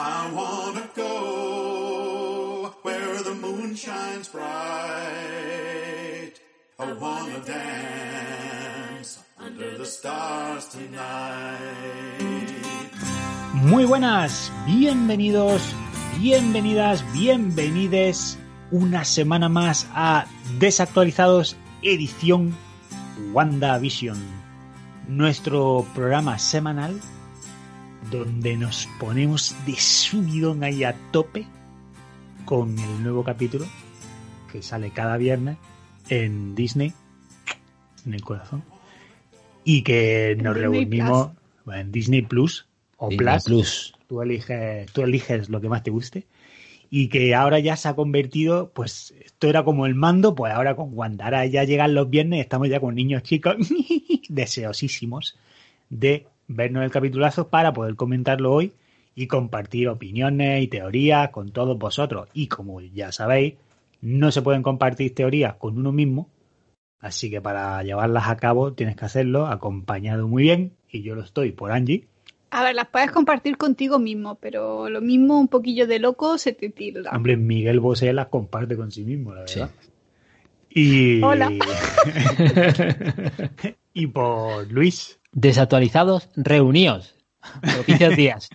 I wanna go where the moon shines bright. I wanna dance under the stars tonight. Muy buenas, bienvenidos, bienvenidas, bienvenides una semana más a Desactualizados edición WandaVision, nuestro programa semanal donde nos ponemos de subidón ahí a tope con el nuevo capítulo que sale cada viernes en Disney, en el corazón, y que nos Disney reunimos en Disney Plus o Disney Plus, Plus. Tú, eliges, tú eliges lo que más te guste. Y que ahora ya se ha convertido, pues esto era como el mando, pues ahora con Wanda. Ahora ya llegan los viernes, estamos ya con niños chicos deseosísimos de vernos el capitulazo para poder comentarlo hoy y compartir opiniones y teorías con todos vosotros. Y como ya sabéis, no se pueden compartir teorías con uno mismo, así que para llevarlas a cabo tienes que hacerlo acompañado muy bien, y yo lo estoy por Angie. A ver, las puedes compartir contigo mismo, pero lo mismo un poquillo de loco se te tilda. Hombre, Miguel Bosé las comparte con sí mismo, la Sí. verdad. Y... Hola. y por Luis. Desactualizados, reuníos. Propicios días.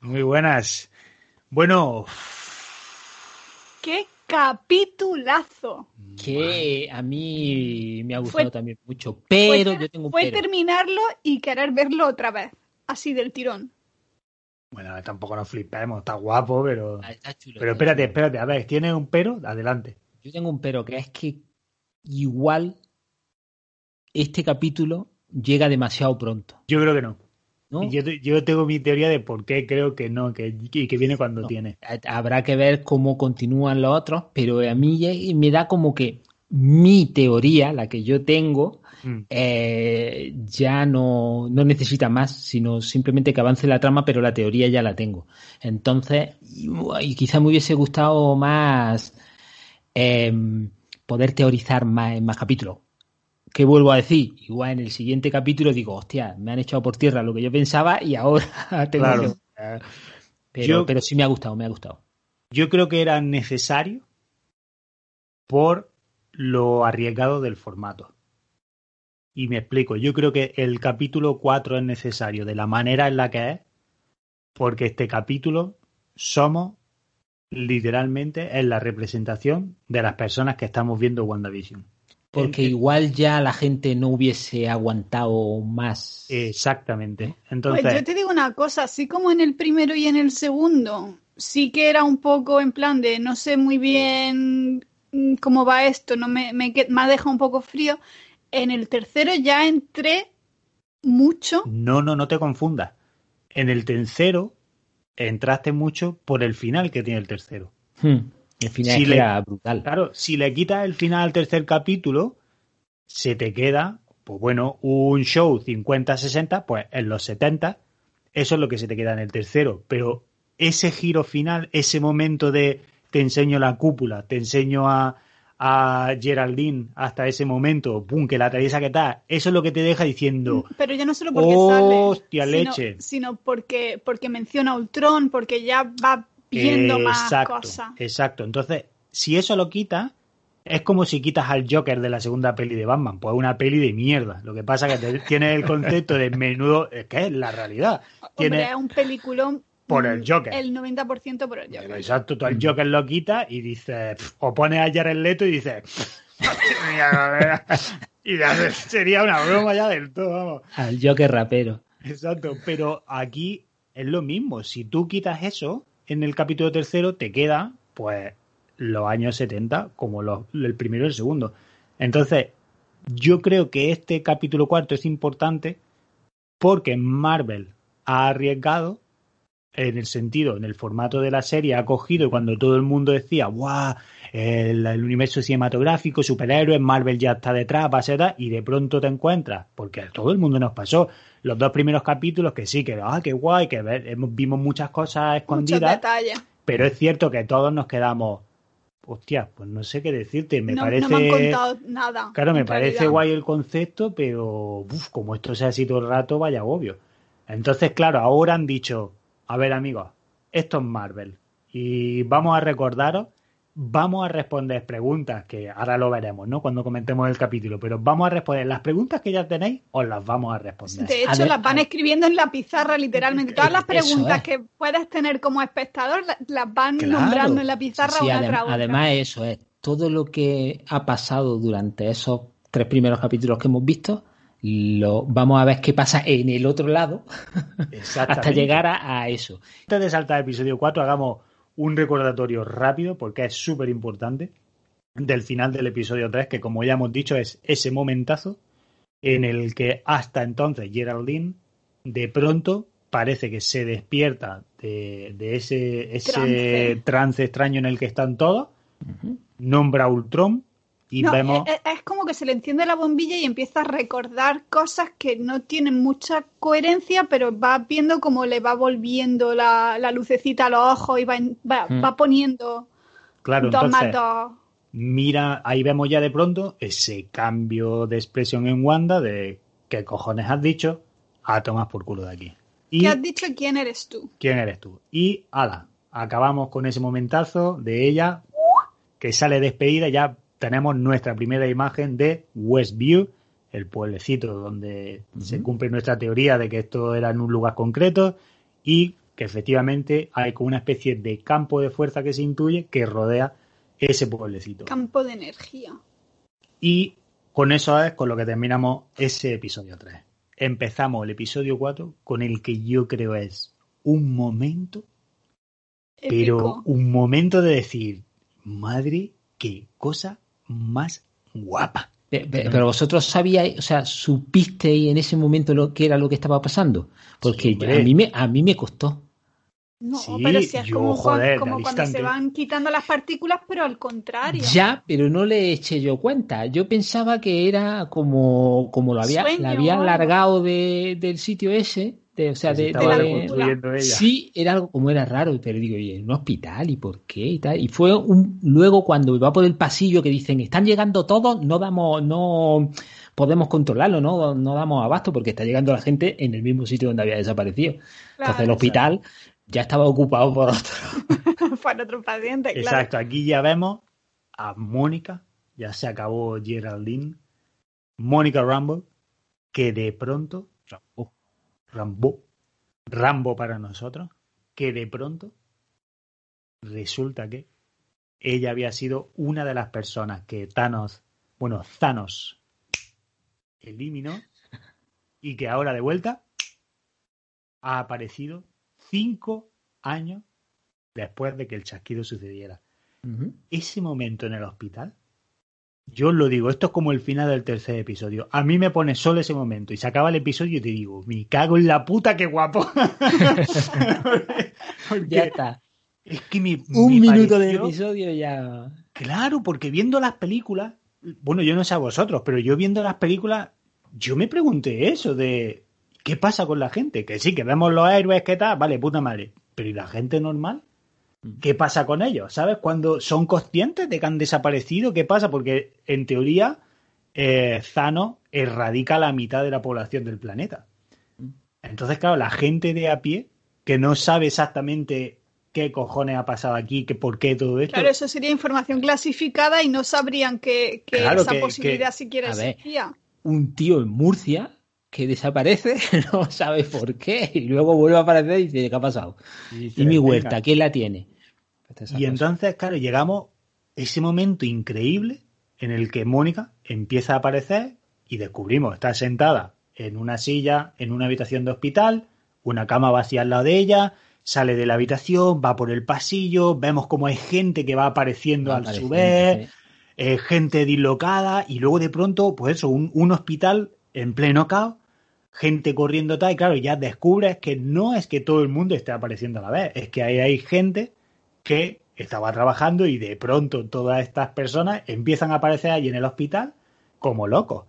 Muy buenas. Bueno, ¡Qué capitulazo! Que a mí me ha gustado Fue- también mucho. Pero Fue- yo tengo un Fue pero. terminarlo y querer verlo otra vez, así del tirón. bueno, tampoco nos flipemos, está guapo, pero... Ah, está chulo, Pero está espérate, chulo. espérate, a ver, ¿tienes un pero? Adelante. Yo tengo un pero, que es que igual este capítulo llega demasiado pronto. Yo creo que no. ¿no? Yo, yo tengo mi teoría de por qué creo que no, que, y que viene cuando No. tiene. Habrá que ver cómo continúan los otros, pero a mí me da como que mi teoría, la que yo tengo, Mm. eh, ya no, no necesita más, sino simplemente que avance la trama, pero la teoría ya la tengo. Entonces, y, y quizá me hubiese gustado más em, poder teorizar más en más capítulos. ¿Qué vuelvo a decir? Igual en el siguiente capítulo digo, hostia, me han echado por tierra lo que yo pensaba y ahora tengo Claro. que- Pero, Yo- pero sí me ha gustado, me ha gustado. Yo creo que era necesario por lo arriesgado del formato. Y me explico, yo creo que el capítulo 4 es necesario de la manera en la que es, porque este capítulo somos literalmente en la representación de las personas que estamos viendo WandaVision. Porque igual ya la gente no hubiese aguantado más. Exactamente. Entonces, Pues yo te digo una cosa, así como en el primero y en el segundo, sí que era un poco en plan de no sé muy bien cómo va esto, no me, me ha dejado un poco frío. En el tercero ya entré mucho. No, no, no te confundas. En el tercero entraste mucho por el final que tiene el tercero. Hmm. El final Si le- brutal. Claro, si le quitas el final al tercer capítulo, se te queda, pues bueno, un show 50-60, pues en los 70, eso es lo que se te queda en el tercero. Pero ese giro final, ese momento de te enseño la cúpula, te enseño a, a Geraldine hasta ese momento, pum, que la atraviesa que tal, eso es lo que te deja diciendo, Pero ya no solo porque sale, Hostia, sino, leche. sino porque, porque menciona a Ultron, porque ya va viendo más exacto, cosas. Exacto. Entonces, si eso lo quitas, es como si quitas al Joker de la segunda peli de Batman. Pues una peli de mierda. Lo que pasa es que tiene el concepto de menudo, es que es la realidad. Tiene, Hombre, es un peliculón. Por el Joker. El 90% por el Joker. Pero exacto, tú al Joker lo quitas y dices, o pones a Jared Leto y dices, y ya sería una broma ya del todo, vamos. Al Joker rapero. Exacto, pero aquí es lo mismo. Si tú quitas eso, en el capítulo tercero te queda, pues, los años 70 como los, el primero y el segundo. Entonces, yo creo que este capítulo cuarto es importante porque Marvel ha arriesgado en el sentido, en el formato de la serie, ha cogido cuando todo el mundo decía, ¡guau! El, universo cinematográfico, superhéroes, Marvel ya está detrás, va a ser tal", y de pronto te encuentras, porque a todo el mundo nos pasó, los dos primeros capítulos que sí, que, ah, qué guay, que vimos muchas cosas Muchos escondidas, detalles. pero es cierto que todos nos quedamos, hostia, pues no sé qué decirte, me no, parece... no me han contado nada. Claro, me parece realidad. guay el concepto, pero uf, como esto sea así todo el rato, vaya obvio. Entonces, claro, ahora han dicho, a ver amigos, esto es Marvel. Y vamos a recordaros, vamos a responder preguntas que ahora lo veremos, ¿no? Cuando comentemos el capítulo, pero vamos a responder las preguntas que ya tenéis, os las vamos a responder. De hecho, ver, las van escribiendo en la pizarra, literalmente. Todas las preguntas es. que puedas tener como espectador la- las van Claro. nombrando en la pizarra Sí, una adem- tras otra. además eso es todo lo que ha pasado durante esos tres primeros capítulos que hemos visto. Lo, vamos a ver qué pasa en el otro lado hasta llegar a, a eso. Antes de saltar al episodio 4, hagamos un recordatorio rápido, porque es súper importante, del final del episodio 3, que como ya hemos dicho es ese momentazo en el que hasta entonces Geraldine de pronto parece que se despierta de, de ese, ese trance. Trance. extraño en el que están todos, nombra a Ultron y No, vemos... es, es como que se le enciende la bombilla y empieza a recordar cosas que no tienen mucha coherencia, pero va viendo cómo le va volviendo la, la lucecita a los ojos y va, Mm. va poniendo claro, dos más entonces dos. mira, ahí vemos ya de pronto ese cambio de expresión en Wanda de ¿qué cojones has dicho? A tomar por culo de aquí. Y ¿Qué has dicho? ¿Quién eres tú? quién eres tú. Y ala, acabamos con ese momentazo de ella que sale despedida. Ya tenemos nuestra primera imagen de Westview, el pueblecito donde se cumple nuestra teoría de que esto era en un lugar concreto y que efectivamente hay como una especie de campo de fuerza que se intuye que rodea ese pueblecito. Campo de energía. Y con eso es con lo que terminamos ese episodio 3. Empezamos el episodio 4 con el que yo creo es un momento, pero un momento de decir, madre, qué cosa más guapa. Pe- pe- Pero vosotros sabíais, o sea, supisteis en ese momento lo que era lo que estaba pasando, porque Sí, a mí me a mí me costó. No, Sí, pero si es yo, como, joder, cuando se van quitando las partículas, pero al contrario. Ya, pero no le eché yo cuenta. Yo pensaba que era como, como lo había, Sueño la había largado de, del sitio ese, de, o sea, de. Sí, era algo como era raro, pero digo, ¿y en un hospital? ¿Y por qué? Y, tal. y fue un, luego cuando va por el pasillo que dicen, están llegando todos, no damos, no podemos controlarlo, no, no damos abasto porque está llegando la gente en el mismo sitio donde había desaparecido. Entonces el hospital ya estaba ocupado por otro. Para otro paciente, claro. Exacto, aquí ya vemos a Mónica, ya se acabó Geraldine, Mónica Rambo, que de pronto, Rambo, Rambo, Rambo para nosotros, que de pronto resulta que ella había sido una de las personas que Thanos, bueno, Thanos eliminó y que ahora de vuelta ha aparecido cinco años después de que el chasquido sucediera. Ese momento en el hospital, yo os lo digo, esto es como el final del tercer episodio. A mí me pone solo ese momento y se acaba el episodio y te digo, me cago en la puta, qué guapo. Porque Ya está. es que me, Un minuto del pareció- episodio ya. Claro, porque viendo las películas, bueno, yo no sé a vosotros, pero yo viendo las películas, yo me pregunté eso de ¿qué pasa con la gente? Que sí, que vemos los héroes, ¿qué tal? Vale, puta madre. Pero ¿y la gente normal? ¿Qué pasa con ellos? ¿Sabes? Cuando son conscientes de que han desaparecido, ¿qué pasa? Porque en teoría, eh, Thanos erradica la mitad de la población del planeta. Entonces, claro, la gente de a pie, que no sabe exactamente qué cojones ha pasado aquí, que por qué todo esto. Claro, eso sería información clasificada y no sabrían que, que Claro, esa que- posibilidad que- siquiera a ver. existía. Un tío en Murcia que desaparece, no sabe por qué, y luego vuelve a aparecer y dice, ¿qué ha pasado? Y dice, Y mi "Venga". huerta, ¿quién la tiene? Esa Y entonces, claro, llegamos a ese momento increíble en el que Mónica empieza a aparecer y descubrimos, está sentada en una silla, en una habitación de hospital, una cama vacía al lado de ella, sale de la habitación, va por el pasillo, vemos como hay gente que va apareciendo Va al su vez, sí. eh, gente dislocada y luego de pronto, pues eso, un, un hospital en pleno caos, gente corriendo tal, y claro, ya descubres que no es que todo el mundo esté apareciendo a la vez, es que ahí hay gente que estaba trabajando y de pronto todas estas personas empiezan a aparecer allí en el hospital como locos.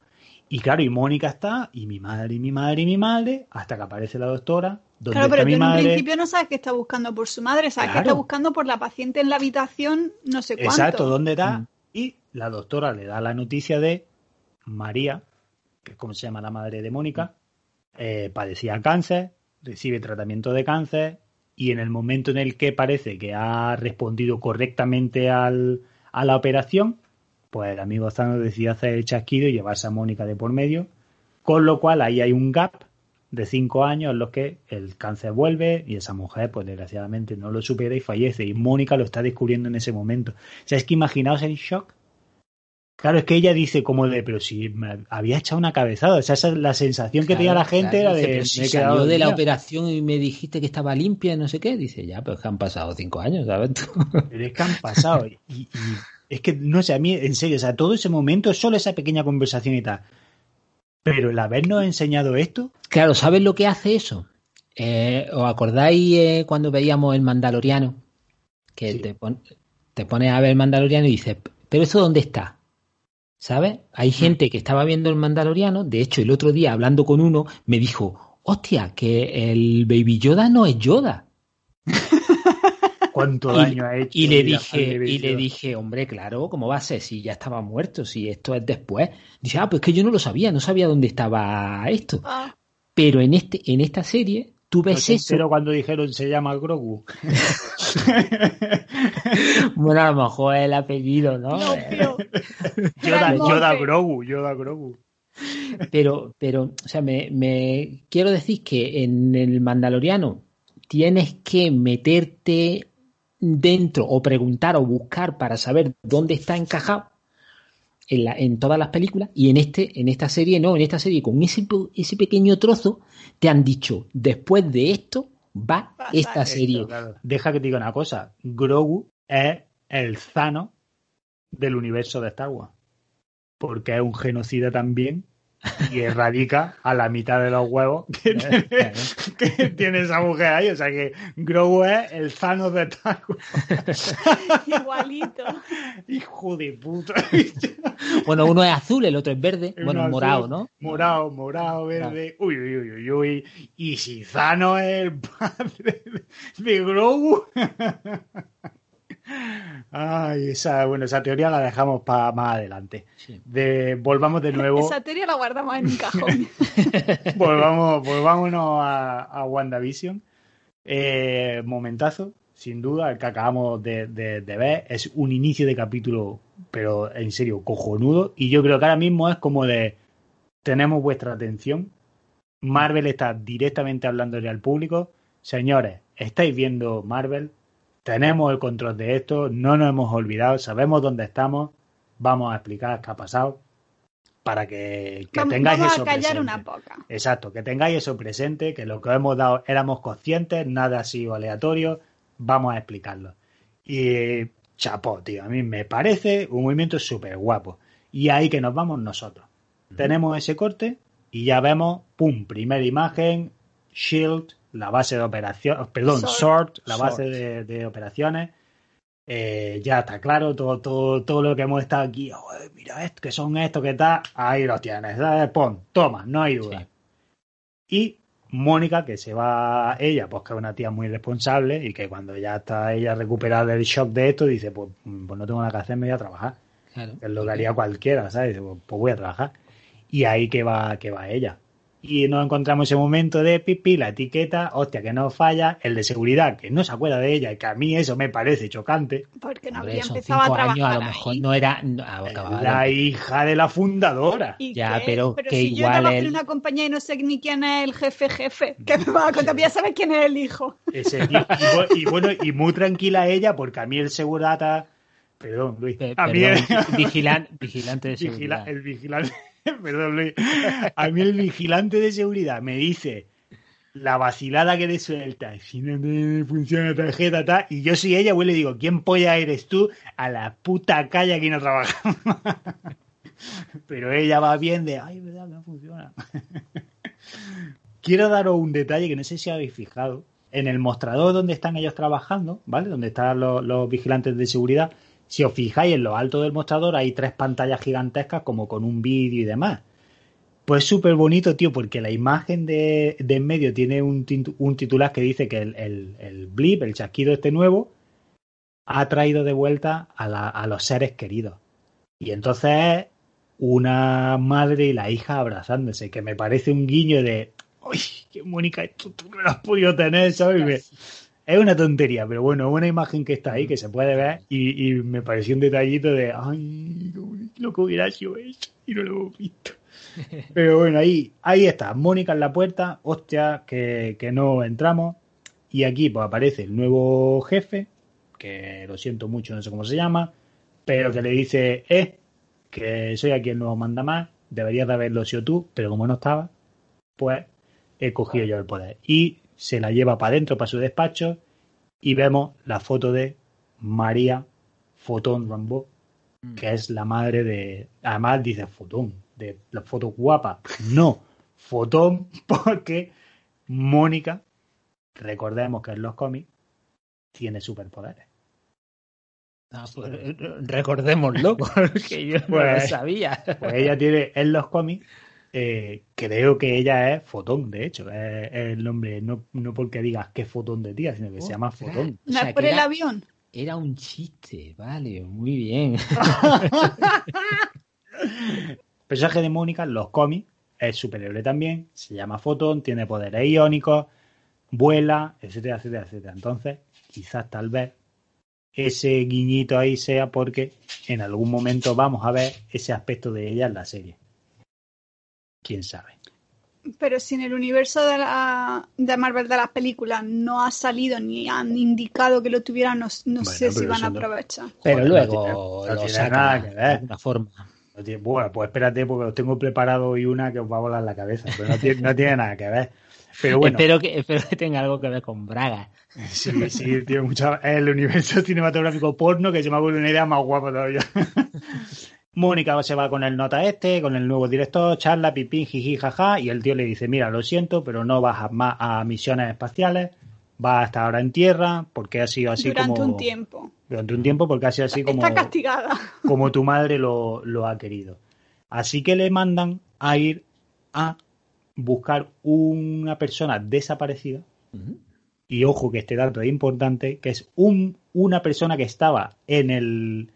Y claro, y Mónica está, y mi madre, y mi madre, y mi madre, hasta que aparece la doctora, Claro, está pero mi tú en principio no sabes que está buscando por su madre, sabes que está buscando por la paciente en la habitación, no sé cuánto. Exacto, ¿dónde está? Mm. Y la doctora le da la noticia de María, que es como se llama la madre de Mónica, eh, padecía cáncer, recibe tratamiento de cáncer y en el momento en el que parece que ha respondido correctamente al, a la operación, pues el amigo Zano decide hacer el chasquido y llevarse a Mónica de por medio, con lo cual ahí hay un gap de cinco años en los que el cáncer vuelve y esa mujer, pues desgraciadamente no lo supera y fallece. Y Mónica lo está descubriendo en ese momento. O sea, es que imaginaos el shock. Claro, es que ella dice como de, pero si me había echado una cabezada. O sea, esa es la sensación que tenía la gente claro, era dice, de. pero si me he salió de la operación y me dijiste que estaba limpia y no sé qué. Dice, ya, pero es que han pasado cinco años, ¿sabes tú? Pero es que han pasado. Y, y es que, no sé, a mí, en serio, o sea, todo ese momento, solo esa pequeña conversación y tal. Pero el habernos enseñado esto, Claro, ¿sabes lo que hace eso? Eh, ¿Os acordáis eh, cuando veíamos el Mandaloriano? Que Sí. te, pon- te pones a ver el Mandaloriano y dices, ¿pero eso dónde está? ¿Sabes? Hay gente que estaba viendo el Mandaloriano, de hecho, el otro día hablando con uno, me dijo, hostia, que el Baby Yoda no es Yoda. cuánto Y- daño ha hecho. Y le dije, y le dije, hombre, claro, ¿cómo va a ser si ya estaba muerto, si esto es después? Dice, ah, pues que yo no lo sabía, no sabía dónde estaba esto. Ah, Pero en este, en esta serie, tú ves eso. enteró cuando dijeron se llama Grogu. Bueno, a lo mejor es el apellido, ¿no? no. Yoda, Era el Yoda mote. Grogu, Yoda Grogu. Pero, pero, o sea, me, me quiero decir que en el Mandaloriano tienes que meterte dentro o preguntar o buscar para saber dónde está encajado en, la- en todas las películas y en este en esta serie no, en esta serie con ese, ese pequeño trozo te han dicho después de esto va Pasa esta esto, serie. Claro. Deja que te diga una cosa. Grogu es el Zano del universo de Star Wars. Porque es un genocida también y erradica a la mitad de los huevos que tiene, que tiene esa mujer ahí. O sea que Grogu es el Zano de Wars. Igualito. Hijo de puta. Bueno, uno es azul, el otro es verde, Uno bueno, azul, morado, ¿no? Morado, morado, verde. Uy, uy, uy, uy, uy. Y si Zano es el padre de, de Grogu. Ay, esa, bueno, esa teoría la dejamos para más adelante. Sí. De, volvamos de nuevo, Esa teoría la guardamos en un cajón. volvamos, volvámonos a, a WandaVision. Eh, momentazo, sin duda, el que acabamos de, de- de ver. Es un inicio de capítulo, pero en serio, cojonudo. Y yo creo que ahora mismo es como de, tenemos vuestra atención. Marvel está directamente hablándole al público. Señores, estáis viendo Marvel, tenemos el control de esto, no nos hemos olvidado, sabemos dónde estamos, vamos a explicar qué ha pasado para que, que Vamos, tengáis vamos eso a callar presente. una poca. Exacto, que tengáis eso presente, que lo que hemos dado éramos conscientes, nada ha sido aleatorio, vamos a explicarlo. Y chapó, tío, a mí me parece un movimiento súper guapo. Y ahí que nos vamos nosotros. Tenemos ese corte y ya vemos, pum, primera imagen, Shield, la base de operaciones, perdón, Sword. Sword, la Sword. base de, de operaciones. Eh, ya está claro, todo, todo, todo lo que hemos estado aquí, "Joder, mira esto, que son estos, que tal, ahí lo tienes, ¿sabes? pon, toma, no hay duda. Sí. Y Mónica, que se va ella, pues que es una tía muy responsable y que cuando ya está ella recuperada del shock de esto, dice, pues, pues no tengo nada que hacer, me voy a trabajar. Claro. Es lo que haría cualquiera, ¿sabes? Dice, Pues, pues voy a trabajar. Y ahí que va, que va ella. Y nos encontramos ese momento de pipi, la etiqueta, hostia, que no falla, el de seguridad, que no se acuerda de ella, y que a mí eso me parece chocante. Porque no había empezado a trabajar años, a lo mejor ahí. no era. no, ah, La hija de la fundadora. ¿Y Ya, qué? pero que si yo igual trabajo él- en una compañía y no sé ni quién es el jefe jefe, que me va a contar, ya sabes quién es el hijo. Ese tío. Y, y bueno, y muy tranquila ella, porque a mí el segurata. Perdón, Luis. Pe- A mí perdón, el, vigilan- vigilante de vigila- seguridad. el vigilante. Perdón, Luis. A mí el vigilante de seguridad me dice la vacilada que le suelta. Si no funciona la tarjeta, tal. Y yo soy ella, güey, le digo, ¿quién polla eres tú? A la puta calle aquí no trabajamos. Pero ella va bien de, ay, verdad, no funciona. Quiero daros un detalle que no sé si habéis fijado. En el mostrador donde están ellos trabajando, ¿vale? Donde están los vigilantes de seguridad, si os fijáis en lo alto del mostrador hay tres pantallas gigantescas como con un vídeo y demás. Pues súper bonito, tío, porque la imagen de, de en medio tiene un, un titular que dice que el, el, el blip, el chasquido este nuevo, ha traído de vuelta a, a los seres queridos. Y entonces una madre y la hija abrazándose, que me parece un guiño de, ¡ay, qué Mónica, esto tú no has podido tener! ¿sabes? Es una tontería, pero bueno, es una imagen que está ahí, que se puede ver, y, y me pareció un detallito de, ay, lo que hubiera sido eso, y no lo hemos visto. Pero bueno, ahí, ahí está, Mónica en la puerta, hostia, que, que no entramos, y aquí pues aparece el nuevo jefe, que lo siento mucho, no sé cómo se llama, pero que le dice, eh, que soy aquí el nuevo manda más, deberías de haberlo sido tú, pero como no estaba, pues he cogido yo el poder. Y se la lleva para adentro, para su despacho, y vemos la foto de María Fotón Rambo, que es la madre de. Además dice Fotón, de la foto guapa. No, Fotón, porque Mónica, recordemos que en los cómics, tiene superpoderes. Ah, pues, recordémoslo, porque yo no Pues- lo sabía. Pues ella tiene en los cómics, eh, creo que ella es Fotón, de hecho, es, es el nombre, no, no porque digas que es Fotón de tía, sino que se llama Ostras. Fotón. O ¿No sea, es por el era- avión? Era un chiste, vale, muy bien. El personaje de Mónica en los cómics es superhéroe también, se llama Fotón, tiene poderes iónicos, vuela, etcétera, etcétera, etcétera. Entonces, quizás tal vez ese guiñito ahí sea porque en algún momento vamos a ver ese aspecto de ella en la serie. ¿Quién sabe? Pero si en el universo de, la, de Marvel de las películas no ha salido ni han indicado que lo tuvieran, no, no Bueno, sé si van a no- aprovechar. Pero Joder, no luego tiene- no lo tiene nada que ver. de alguna forma. No tiene- bueno, pues espérate porque os tengo preparado hoy una que os va a volar la cabeza, pero no tiene, no tiene nada que ver. Pero bueno, espero, que, espero que tenga algo que ver con Braga. sí, sí, tiene mucho. Es el universo cinematográfico porno que se me ha ocurrido una idea más guapa todavía. Mónica se va con el nota este, con el nuevo director, charla, pipín, jiji, jaja, y el tío le dice, mira, lo siento, pero no vas a, más a misiones espaciales, vas hasta ahora en tierra, porque ha sido así Durante como... un tiempo. Durante un tiempo, porque ha sido así como... Está castigada. como tu madre lo, lo ha querido. Así que le mandan a ir a buscar una persona desaparecida. Y ojo que este dato es importante, que es un, una persona que estaba en el...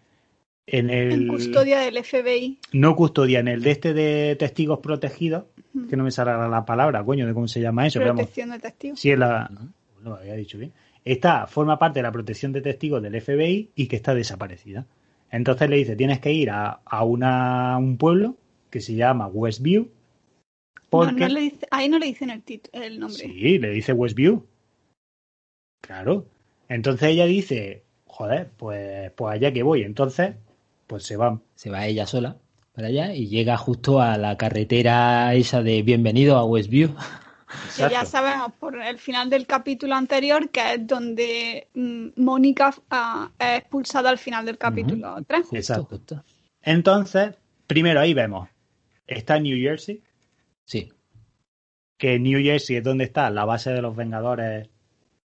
En el En custodia del FBI. no custodia, en el de este de testigos protegidos, que no me sale la palabra, coño, de cómo se llama eso, pero vamos, Protección de testigos. Sí, es la. No lo había dicho bien. Está, forma parte de la protección de testigos del FBI y que está desaparecida. Entonces le dice: tienes que ir a, a una, un pueblo que se llama Westview. No, Porque. no le dice- ahí no le dicen el, el nombre. Sí, le dice Westview. Claro. Entonces ella dice: joder, pues, pues allá que voy. Entonces, pues se van. Se va ella sola para allá y llega justo a la carretera esa de bienvenido a Westview. Que ya sabemos por el final del capítulo anterior que es donde mm, Mónica ah, es expulsada al final del capítulo 3. Justo, Exacto. justo. Entonces, primero ahí vemos: está en New Jersey. Sí. que New Jersey es donde está la base de los Vengadores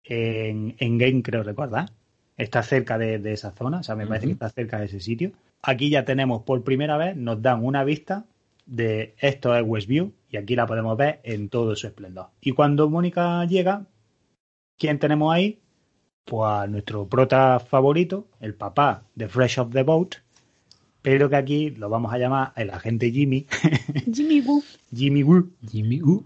en, en Game, creo recordar. Está cerca de, de esa zona, o sea, me parece que está cerca de ese sitio. Aquí ya tenemos por primera vez, nos dan una vista de esto es Westview y aquí la podemos ver en todo su esplendor. Y cuando Mónica llega, ¿quién tenemos ahí? Pues a nuestro prota favorito, el papá de Fresh of the Boat, pero que aquí lo vamos a llamar el agente Jimmy, Jimmy Woo. Jimmy Woo, Jimmy uh,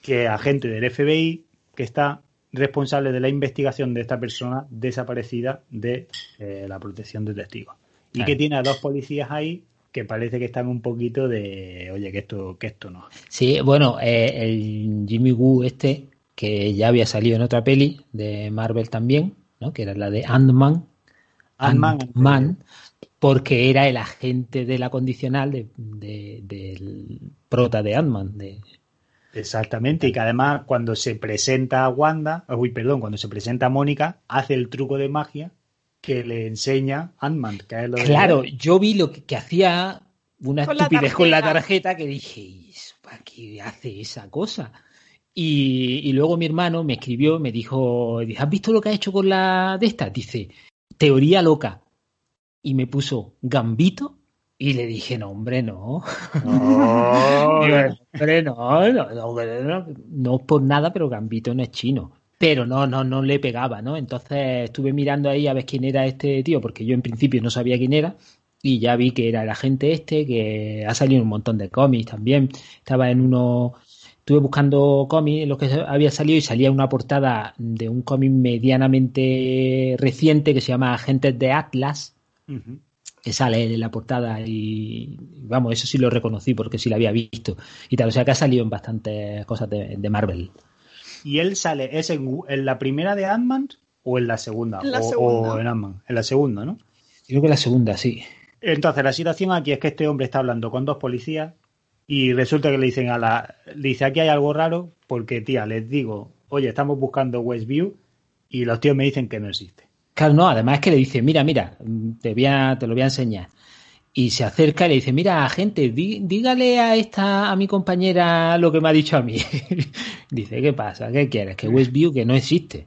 que es agente del FBI que está responsable de la investigación de esta persona desaparecida de eh, la protección de testigos. Y Claro. que tiene a dos policías ahí que parece que están un poquito de, oye, que esto, que esto no. Sí, bueno, eh, el Jimmy Woo este, que ya había salido en otra peli de Marvel también, ¿no? Que era la de Ant-Man. Ant-Man. Ant-Man, porque era el agente de la condicional de, de- del prota de Ant-Man. De... Exactamente, y que además cuando se presenta a Wanda, uy, perdón, cuando se presenta a Mónica, hace el truco de magia que le enseña Ant-Man, que es lo de- Claro, yo vi lo que, que hacía una Con la estupidez con la tarjeta. que dije, "¿Y eso ¿para qué hace esa cosa? Y, y luego mi hermano me escribió, me dijo, ¿has visto lo que ha hecho con la de esta? Dice, teoría loca. Y me puso Gambito y le dije, no, hombre, no. No, hombre, no, no, no, no, no es por nada, pero Gambito no es chino. Pero no, no, no le pegaba, ¿no? Entonces estuve mirando ahí a ver quién era este tío, porque yo en principio no sabía quién era, y ya vi que era el agente este, que ha salido un montón de cómics también. Estaba en uno estuve buscando cómics en los que había salido y salía una portada de un cómic medianamente reciente que se llama Agentes de Atlas, que sale en la portada y vamos, eso sí lo reconocí porque sí lo había visto y tal, o sea que ha salido en bastantes cosas de, de Marvel. Y él sale, ¿es en, en la primera de Ant-Man o en la segunda? En la o, segunda. o en Ant-Man, en la segunda, ¿no? Creo que la segunda, sí. Entonces, la situación aquí es que este hombre está hablando con dos policías y resulta que le dicen a la. Le dice: aquí hay algo raro porque, tía, les digo, oye, estamos buscando Westview y los tíos me dicen que no existe. Claro, no, además es que le dice, mira, mira, te, voy a- te lo voy a enseñar. Y se acerca y le dice, mira, gente, dí- dígale a esta, a mi compañera lo que me ha dicho a mí. dice, ¿qué pasa? ¿Qué quieres? Que Westview que no existe.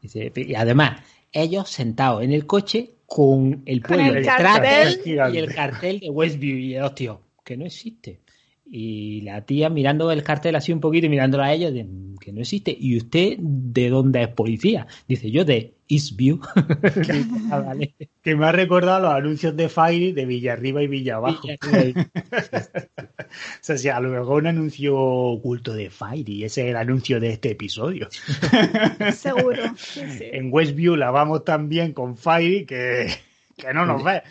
Dice, y además, ellos sentados en el coche con el Con pueblo el cartel. él y el cartel de Westview y los tíos, que no existe. Y la tía mirando el cartel así un poquito y mirándolo a ellos, de, que no existe. ¿Y usted de dónde es policía? Dice, yo de Eastview. Ah, vale. Que me ha recordado los anuncios de Fire de Villarriba y Villa Abajo. O sea, si a lo mejor un anuncio oculto de Fire y ese es el anuncio de este episodio. Seguro. Sí, sí. En Westview la vamos tan bien con Fire que, que no nos ve.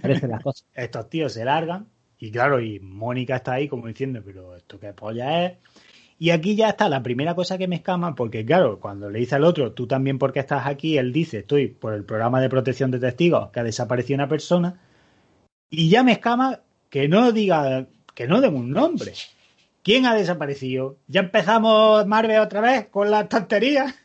Parecen las cosas. estos tíos se largan y claro, y Mónica está ahí como diciendo, pero esto qué polla es. Y aquí ya está la primera cosa que me escama, porque claro, cuando le dice al otro, tú también porque estás aquí, él dice, estoy por el programa de protección de testigos, que ha desaparecido una persona, y ya me escama que no diga, que no den un nombre. ¿Quién ha desaparecido? Ya empezamos Marvel otra vez con las tonterías.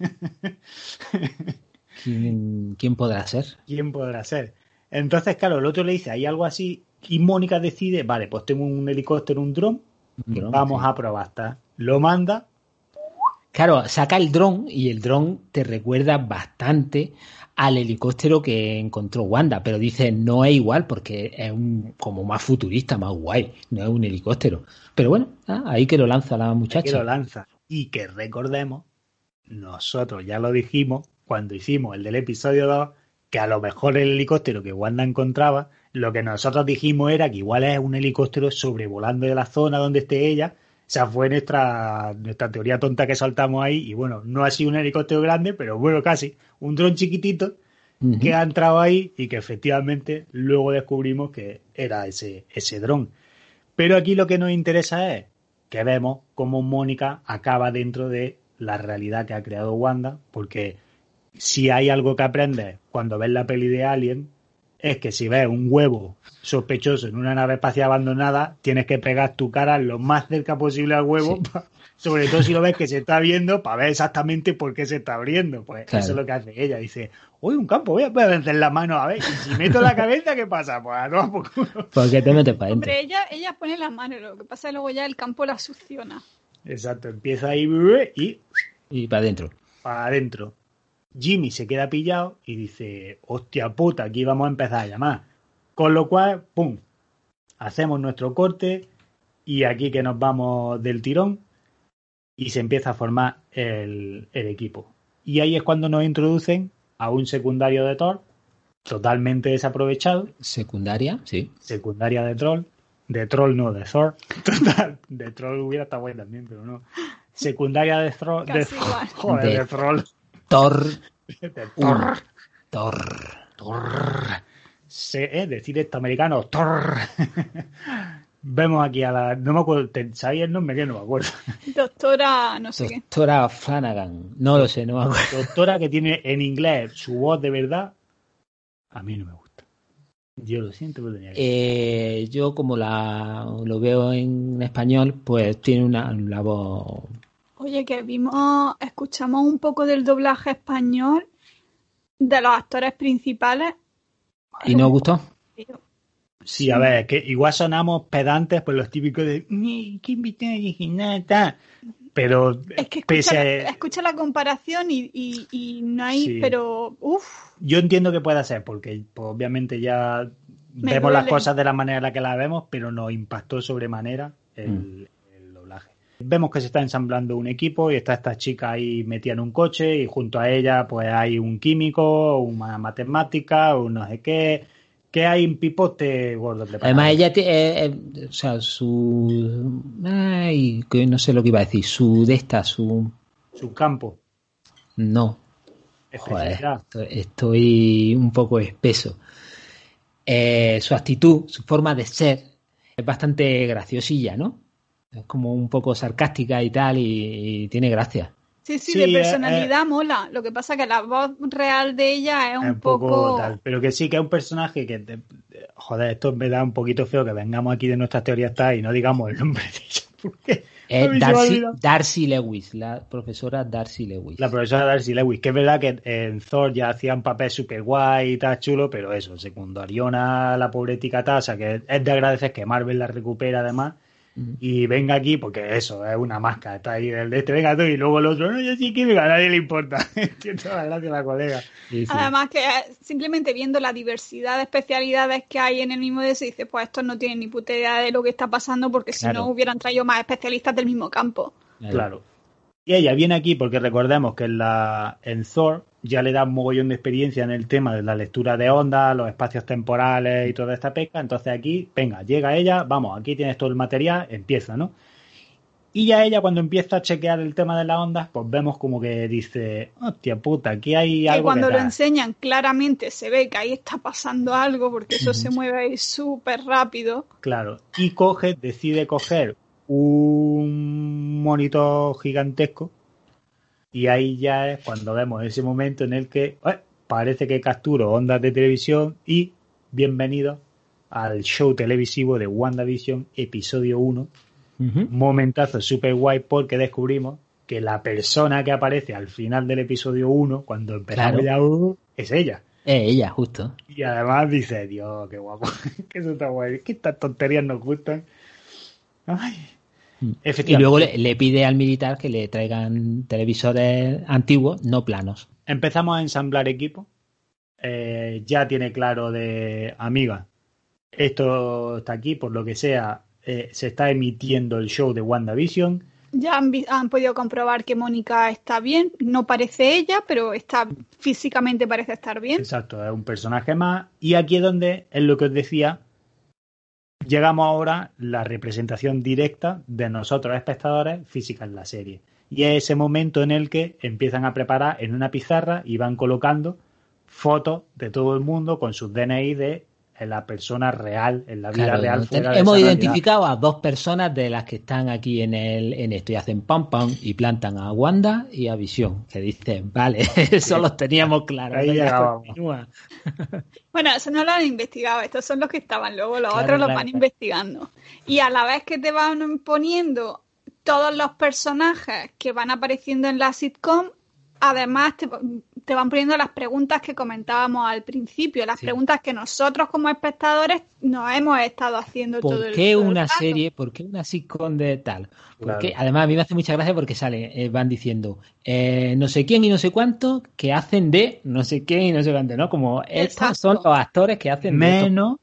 ¿Quién, quién podrá ser? ¿Quién podrá ser? Entonces, claro, el otro le dice, hay algo así, y Mónica decide, vale, pues tengo un helicóptero, un dron, vamos sí. a probar. ¿tá? Lo manda, Claro, saca el dron y el dron te recuerda bastante al helicóptero que encontró Wanda, pero dice no es igual porque es un, como más futurista, más guay, no es un helicóptero. Pero bueno, ah, ahí que lo lanza la que lo muchacha. lanza. Y que recordemos, nosotros ya lo dijimos cuando hicimos el del episodio 2, que a lo mejor el helicóptero que Wanda encontraba, lo que nosotros dijimos era que igual es un helicóptero sobrevolando de la zona donde esté ella. Esa fue nuestra, nuestra teoría tonta que saltamos ahí. Y bueno, no ha sido un helicóptero grande, pero bueno, casi. Un dron chiquitito que ha entrado ahí y que efectivamente luego descubrimos que era ese, ese dron. Pero aquí lo que nos interesa es que vemos cómo Mónica acaba dentro de la realidad que ha creado Wanda, porque si hay algo que aprendes cuando ves la peli de Alien, es que si ves un huevo sospechoso en una nave espacial abandonada, tienes que pegar tu cara lo más cerca posible al huevo, Sí. pa- sobre todo si lo ves que se está viendo, para ver exactamente por qué se está abriendo. Pues Claro. eso es lo que hace ella. Dice, uy, un campo, voy a, meter la mano a ver, y si meto la cabeza, ¿qué pasa? Pues a tomar por culo. ¿Por qué te metes para adentro? Hombre, ella, ella pone la mano, lo que pasa es que luego ya el campo la succiona. Exacto, empieza ahí y Y para adentro. para adentro. Jimmy se queda pillado y dice, hostia puta, aquí vamos a empezar a llamar. Con lo cual, pum, hacemos nuestro corte y aquí que nos vamos del tirón y se empieza a formar el, el equipo. Y ahí es cuando nos introducen a un secundario de Thor, totalmente desaprovechado, Secundaria, sí. secundaria de Troll, de Troll no, de Thor, total, de Troll hubiera estado bueno también, pero no. Secundaria de Thor, de, joder, De- de Troll, Thor. Thor. Thor. Thor. Se, eh, decir esto americano, Thor. Vemos aquí a la. No me acuerdo, ¿te- ¿sabéis el nombre? Que no me acuerdo. Doctora, no sé qué. Doctora Flanagan. No lo sé, no me acuerdo. Doctora que tiene en inglés su voz de verdad. A mí no me gusta. Yo lo siento, pero tenía que. Eh, yo como la, lo veo en español, pues tiene una la voz... Oye, que vimos, escuchamos un poco del doblaje español de los actores principales. ¿Y no os gustó? Sí, a ver, que igual sonamos pedantes por los típicos de. "Ni, ¿Qué invité original? tal". Pero Es que pese escucha, a- escucha la comparación y, y, y no hay, Sí. pero uff, Yo entiendo que pueda ser, porque pues, obviamente ya Me vemos las cosas de la manera en la que las vemos, pero nos impactó sobremanera el, Mm. Vemos que se está ensamblando un equipo y está esta chica ahí metida en un coche y junto a ella pues hay un químico, una matemática, un no sé qué, ¿Qué hay en Pipote gordo preparado? Además, ella tiene, o sea, su, ay, que no sé lo que iba a decir, su de esta, su, Su campo. no, Joder, estoy, estoy un poco espeso. Eh, su actitud, su forma de ser es bastante graciosilla, ¿no? Es como un poco sarcástica y tal, y, y tiene gracia. Sí, sí, Sí, de eh, personalidad mola. Lo que pasa es que la voz real de ella es un, poco, tal. Pero que sí, que es un personaje que. te- joder, esto me da un poquito feo que vengamos aquí de nuestras teorías tal y no digamos el nombre de ella. Porque ha Darcy. Darcy Lewis, la profesora Darcy Lewis. La profesora Darcy Lewis, que es verdad que en Thor ya hacía un papel súper guay y tal chulo, pero eso, secundariona la pobre tica tasa, que es de agradecer que Marvel la recupera además. Y venga aquí, porque eso, es una máscara, está ahí el de este, venga tú, y luego el otro, no, yo sí química, a nadie le importa. Tiene toda la gracia la colega. Sí, sí. Además que eh, simplemente viendo la diversidad de especialidades que hay en el mismo de se dice, pues estos no tienen ni puta idea de lo que está pasando porque si Claro. no hubieran traído más especialistas del mismo campo. Claro. Y ella viene aquí porque recordemos que en, la, en Thor ya le da un mogollón de experiencia en el tema de la lectura de ondas, los espacios temporales y toda esta pesca. Entonces aquí, venga, llega ella, vamos, aquí tienes todo el material, empieza, ¿no? Y ya ella cuando empieza a chequear el tema de las ondas, pues vemos como que dice, hostia puta, aquí hay Que algo cuando lo detrás". enseñan claramente se ve que ahí está pasando algo porque eso se mueve ahí súper rápido. Claro. Y coge, decide coger un monitor gigantesco. Y ahí ya es cuando vemos ese momento en el que eh, parece que capturo ondas de televisión y bienvenido al show televisivo de WandaVision, episodio 1. Ujú. Momentazo super guay porque descubrimos que la persona que aparece al final del episodio 1, cuando empezamos Claro. ya, es ella. Es ella, justo. Y además dice, Dios, qué guapo, que eso está guay, que estas tonterías nos gustan. Ay. Mm. Y luego le, le pide al militar que le traigan televisores antiguos, no planos. Empezamos a ensamblar equipo. Eh, ya tiene claro de amiga. Esto está aquí, por lo que sea, eh, se está emitiendo el show de WandaVision. Ya han, han podido comprobar que Mónica está bien, no parece ella, pero está físicamente parece estar bien. Exacto, es un personaje más. Y aquí es donde, es lo que os decía, llegamos ahora la representación directa de nosotros, espectadores, física en la serie. Y es ese momento en el que empiezan a preparar en una pizarra y van colocando fotos de todo el mundo con sus DNI de la persona real, en la vida Claro, real. ten- fuera de hemos realidad. identificado a dos personas de las que están aquí en el en esto y hacen pam pam y plantan a Wanda y a Visión, que dicen, vale, eso los teníamos claros. Ahí continúa. Bueno, eso no lo han investigado, estos son los que estaban, luego los Claro, otros los claro, van claro. investigando. Y a la vez que te van poniendo todos los personajes que van apareciendo en la sitcom, además te, te van poniendo las preguntas que comentábamos al principio, las Sí. preguntas que nosotros como espectadores nos hemos estado haciendo todo ¿Por el qué todo el una rato. serie, por qué una sitcom de tal? Porque Claro. además a mí me hace mucha gracia porque sale, eh, van diciendo eh, no sé quién y no sé cuánto que hacen de no sé quién y no sé cuánto, ¿no? Como estos Exacto. son los actores que hacen de esto. menos,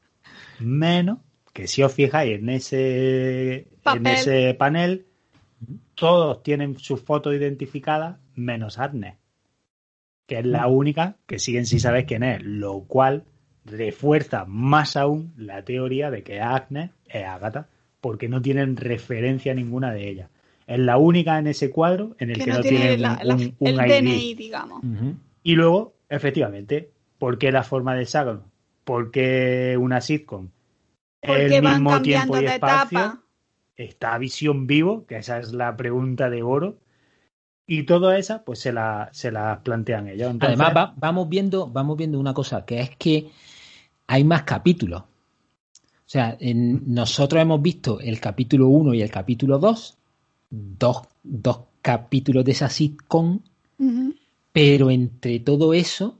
menos que si os fijáis en ese, en ese panel, todos tienen sus fotos identificadas menos Agnes, que es la única que siguen sin saber quién es, lo cual refuerza más aún la teoría de que Agnes es Agatha, porque no tienen referencia ninguna de ella. Es la única en ese cuadro en el que, que no, no tiene la- un, la- un- un el ID. DNI, digamos. Y luego, efectivamente, ¿por qué la forma de hexágono? ¿Por qué una sitcom? Porque el mismo cambiando tiempo y de espacio. etapa. Está Visión Vivo, que esa es la pregunta de oro. Y todas esas, pues se la, se las plantean ellos. Entonces, Además, va- vamos, viendo, vamos viendo una cosa, que es que hay más capítulos. O sea, en- nosotros hemos visto el capítulo 1 y el capítulo 2, dos, dos capítulos de esa sitcom, pero entre todo eso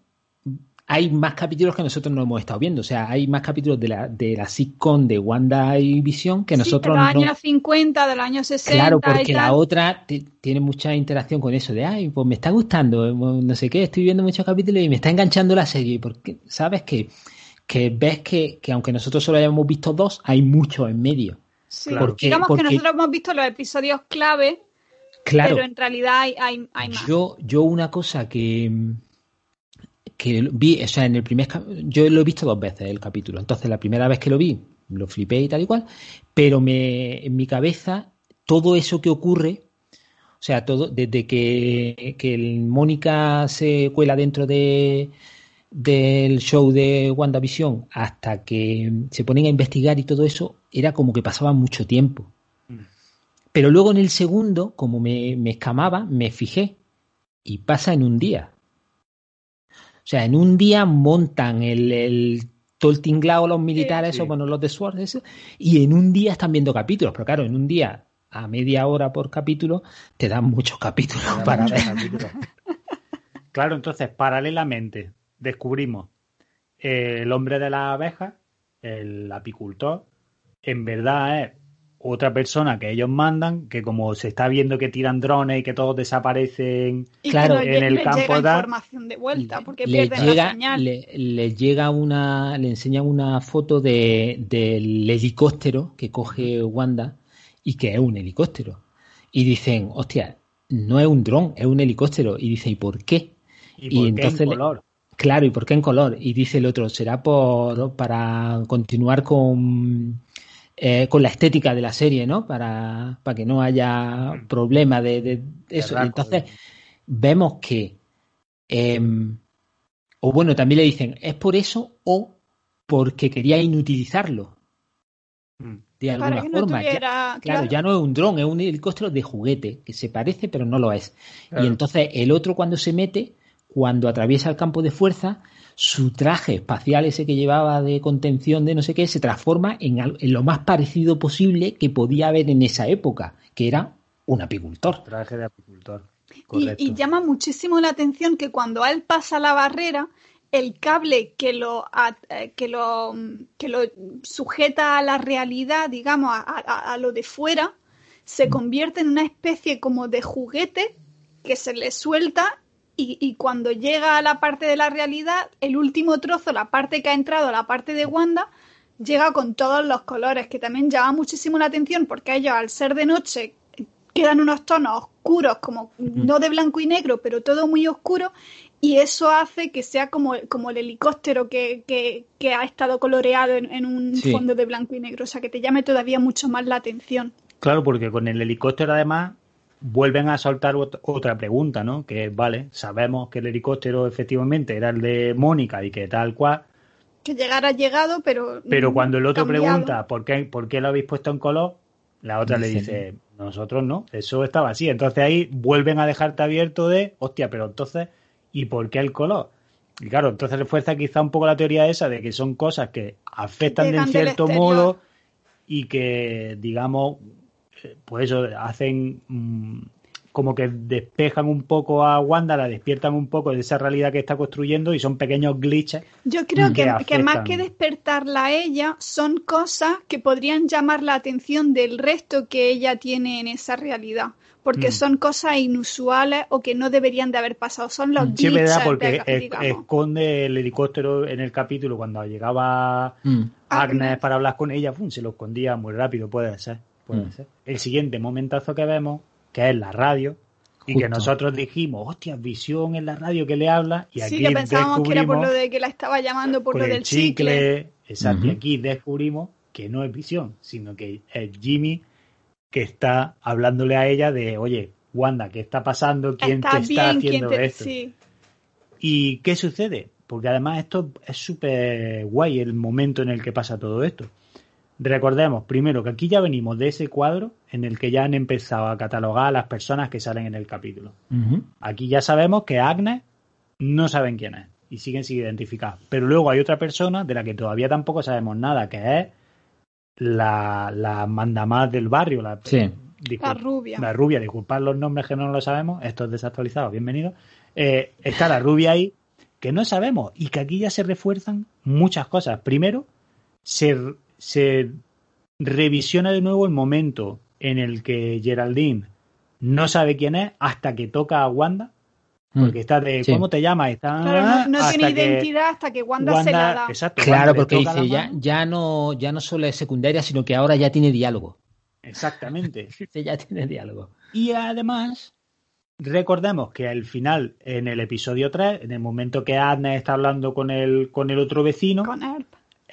hay más capítulos que nosotros no hemos estado viendo. O sea, hay más capítulos de la, de la sitcom de Wanda y Visión que Sí, nosotros de los no... años 50, de los años 60 Claro, porque la otra tiene mucha interacción con eso de, ay, pues me está gustando, no sé qué, estoy viendo muchos capítulos y me está enganchando la serie. Porque, ¿sabes que Que ves que, que aunque nosotros solo hayamos visto dos, hay muchos en medio. Sí, Claro. Porque- digamos porque- que nosotros hemos visto los episodios clave, Claro, pero en realidad hay, hay, hay más. yo, yo una cosa que, que vi, o sea, en el primer yo lo he visto dos veces el capítulo. Entonces, la primera vez que lo vi, lo flipé y tal y cual, pero me, en mi cabeza, todo eso que ocurre, o sea, todo, desde que, que Mónica se cuela dentro de del show de WandaVision hasta que se ponen a investigar y todo eso, era como que pasaba mucho tiempo. Mm. Pero luego en el segundo, como me, me escamaba, me fijé y pasa en un día. O sea, en un día montan el, el todo el tinglado los militares, o bueno, los de SWORD, y en un día están viendo capítulos. Pero claro, en un día, a media hora por capítulo, te dan muchos capítulos para ver. claro, entonces, paralelamente, descubrimos eh, el hombre de las abejas, el apicultor, en verdad es otra persona que ellos mandan, que como se está viendo que tiran drones y que todos desaparecen claro, en el campo llega información de vuelta porque le llega, Le, llega una, le enseñan una foto de, del helicóptero que coge Wanda y que es un helicóptero. Y dicen, hostia, no es un dron, es un helicóptero. Y dice, ¿y por qué? Y, entonces color? Claro, ¿y por qué en color? Y dice el otro, será por para continuar con, eh, con la estética de la serie, ¿no? Para, para que no haya problema de, eso. entonces, vemos que, em, o bueno, también le dicen, ¿es por eso o porque quería inutilizarlo? Mm. De alguna forma. claro, ya no es un dron, es un helicóptero de juguete, que se parece, pero no lo es. Y entonces el otro cuando se mete cuando atraviesa el campo de fuerza, su traje espacial ese que llevaba de contención de no sé qué se transforma en, lo más parecido posible que podía haber en esa época, que era un apicultor. Traje de apicultor. Y, llama muchísimo la atención que cuando él pasa la barrera, el cable que lo, eh, que lo, que lo sujeta a la realidad, digamos, a, lo de fuera, se convierte en una especie como de juguete que se le suelta y, cuando llega a la parte de la realidad, el último trozo, la parte que ha entrado, la parte de Wanda, llega con todos los colores, que también llama muchísimo la atención porque ellos al ser de noche quedan unos tonos oscuros, como no de blanco y negro, pero todo muy oscuro, y eso hace que sea como, como el helicóptero que, que, ha estado coloreado en, un fondo de blanco y negro, o sea que te llame todavía mucho más la atención. Claro, porque con el helicóptero además vuelven a soltar otra pregunta, ¿no? Que vale, sabemos que el helicóptero efectivamente era el de Mónica y que tal cual. Que llegara llegado, pero. Pero cuando el otro pregunta por qué, por qué lo habéis puesto en color, la otra le dice, nosotros no, eso estaba así. Entonces ahí vuelven a dejarte abierto de, hostia, pero entonces, ¿y por qué el color? Y claro, entonces refuerza quizá un poco la teoría esa de que son cosas que afectan de cierto modo y que, digamos, pues eso, hacen mm, como que despejan un poco a Wanda, la despiertan un poco de esa realidad que está construyendo y son pequeños glitches. Yo creo que, que, más que despertarla a ella, son cosas que podrían llamar la atención del resto que ella tiene en esa realidad. Porque mm. son cosas inusuales o que no deberían de haber pasado. Son los glitches. Sí, verdad, porque esconde el helicóptero en el capítulo cuando llegaba mm. Agnes para hablar con ella, se lo escondía muy rápido, puede ser. Mm. El siguiente momentazo que vemos, que es la radio, y que nosotros dijimos, hostia, visión en la radio que le habla, y aquí sí, que pensábamos que era por lo de que la estaba llamando por, lo del chicle. Exacto, y aquí descubrimos que no es visión, sino que es Jimmy que está hablándole a ella de, oye, Wanda, ¿qué está pasando? ¿Quién te está haciendo esto? ¿Y qué sucede? Porque además esto es súper guay el momento en el que pasa todo esto. Recordemos primero que aquí ya venimos de ese cuadro en el que ya han empezado a catalogar a las personas que salen en el capítulo. Aquí ya sabemos que Agnes no saben quién es y siguen sin identificar. Pero luego hay otra persona de la que todavía tampoco sabemos nada, que es la, la mandamás del barrio, la, rubia. La rubia, disculpad los nombres que no lo sabemos, esto es desactualizado, bienvenido. Eh, está la rubia ahí, que no sabemos y que aquí ya se refuerzan muchas cosas. Primero, se se revisiona de nuevo el momento en el que Geraldine no sabe quién es hasta que toca a Wanda. Mm. Porque está de ¿cómo te llamas? Está, no, tiene identidad hasta que Wanda, se la da. Exacto, claro, porque dice, ya, ya, no, ya no solo es secundaria, sino que ahora ya tiene diálogo. Exactamente. ya tiene diálogo. Y además, recordemos que al final, en el episodio 3, en el momento que Agnes está hablando con el, con el otro vecino, Con él.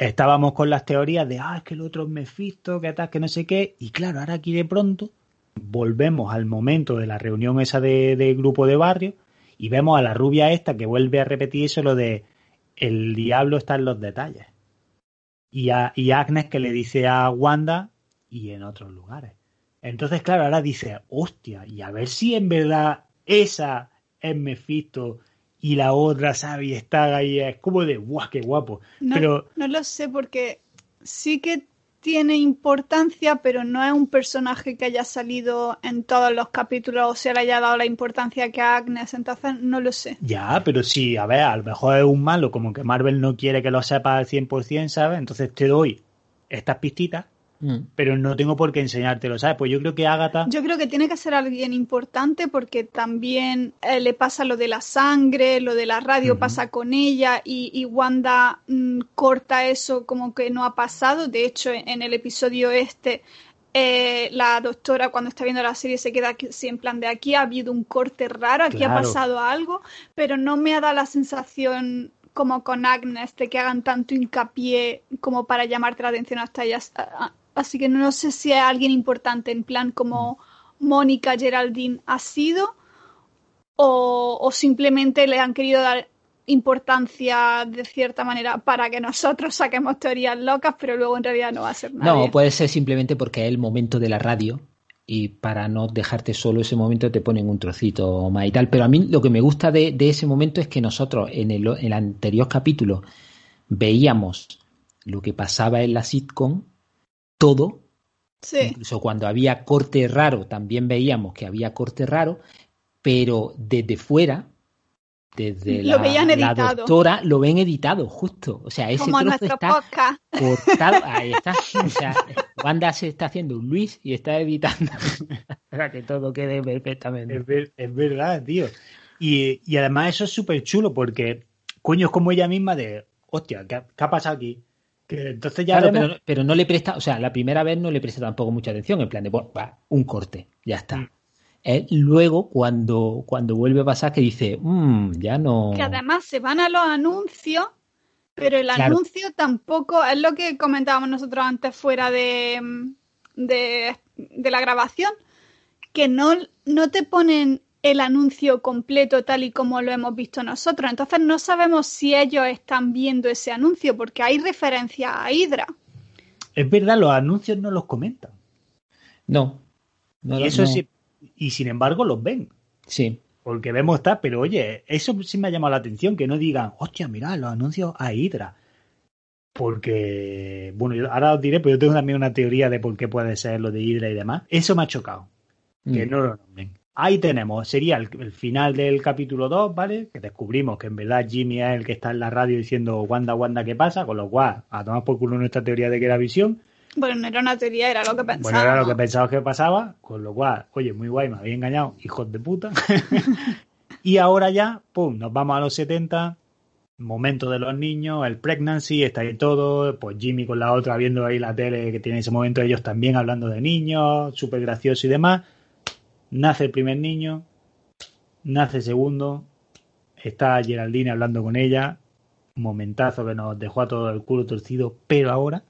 Estábamos con las teorías de, ah, es que el otro es Mephisto, que tal, que no sé qué. Y claro, ahora aquí de pronto volvemos al momento de la reunión esa de, grupo de barrio y vemos a la rubia esta que vuelve a repetir eso lo de el diablo está en los detalles. Y, a, y Agnes que le dice a Wanda y en otros lugares. Entonces, claro, ahora dice, hostia, y a ver si en verdad esa es Mephisto y la otra, ¿sabes? Y está ahí, es como de, guau, qué guapo. No, Pero no lo sé porque sí que tiene importancia, pero no es un personaje que haya salido en todos los capítulos o se le haya dado la importancia que a Agnes, entonces no lo sé. Ya, pero sí, a ver, a lo mejor es un malo, como que Marvel no quiere que lo sepa al 100%, ¿sabes? Entonces te doy estas pistitas, Mm. pero no tengo por qué enseñártelo, ¿sabes? Pues yo creo que Agatha... Yo creo que tiene que ser alguien importante porque también eh, le pasa lo de la sangre, lo de la radio pasa con ella y, y Wanda mm, corta eso como que no ha pasado. De hecho, en el episodio este, eh, la doctora cuando está viendo la serie se queda aquí- así en plan de aquí ha habido un corte raro, aquí ha pasado algo, pero no me ha dado la sensación como con Agnes de que hagan tanto hincapié como para llamarte la atención hasta ellas. Así que no sé si hay alguien importante en plan como Mónica Geraldine ha sido o, o simplemente le han querido dar importancia de cierta manera para que nosotros saquemos teorías locas, pero luego en realidad no va a ser nadie. No, puede ser simplemente porque es el momento de la radio y para no dejarte solo ese momento te ponen un trocito más y tal. Pero a mí lo que me gusta de, de ese momento es que nosotros en el, en el anterior capítulo veíamos lo que pasaba en la sitcom, todo, Sí, incluso cuando había corte raro también veíamos que había corte raro, pero desde fuera, desde Lo la, doctora, lo ven editado, justo. O sea, ese como trozo está podcast. cortado. Ahí está. O sea, Wanda se está haciendo un Luis y está editando para que todo quede perfectamente. Es, ver- es verdad, tío. Y, y además eso es súper chulo porque, coño, es como ella misma de, hostia, ¿qué, qué ha pasado aquí? Que entonces ya Claro, vemos- pero, pero no le presta, o sea, la primera vez no le presta tampoco mucha atención, en plan de, bueno, va, un corte, ya está. Mm. Es luego cuando, cuando vuelve a pasar que dice, "Mm, ya no. Que además se van a los anuncios, pero el Claro. anuncio tampoco es lo que comentábamos nosotros antes fuera de, de, de la grabación, que no, no te ponen el anuncio completo tal y como lo hemos visto nosotros. Entonces no sabemos si ellos están viendo ese anuncio, porque hay referencia a Hydra. es verdad, los anuncios no los comentan. No. no, y eso no. sí, y sin embargo los ven. Sí. Porque vemos tal, pero oye, eso sí me ha llamado la atención, que no digan, hostia, mira, los anuncios a Hydra. Porque, bueno, yo ahora os diré, pero yo tengo también una teoría de por qué puede ser lo de Hydra y demás. Eso me ha chocado, que Mm. no lo nombren. Ahí tenemos, sería el, el final del capítulo 2, ¿vale? Que descubrimos que en verdad Jimmy es el que está en la radio diciendo Wanda, Wanda, ¿qué pasa? Con lo cual, a tomar por culo nuestra teoría de que era visión. Bueno, no era una teoría, era lo que pensábamos. Bueno, era lo que pensaba que pasaba, con lo cual, oye, muy guay, me había engañado, hijos de puta. y ahora ya, pum, nos vamos a los 70, momento de los niños, el pregnancy, está ahí todo, pues Jimmy con la otra viendo ahí la tele que tiene ese momento, ellos también hablando de niños, súper gracioso y demás. Nace el primer niño, nace el segundo, está Geraldine hablando con ella, momentazo que nos dejó a todo el culo torcido, pero ahora,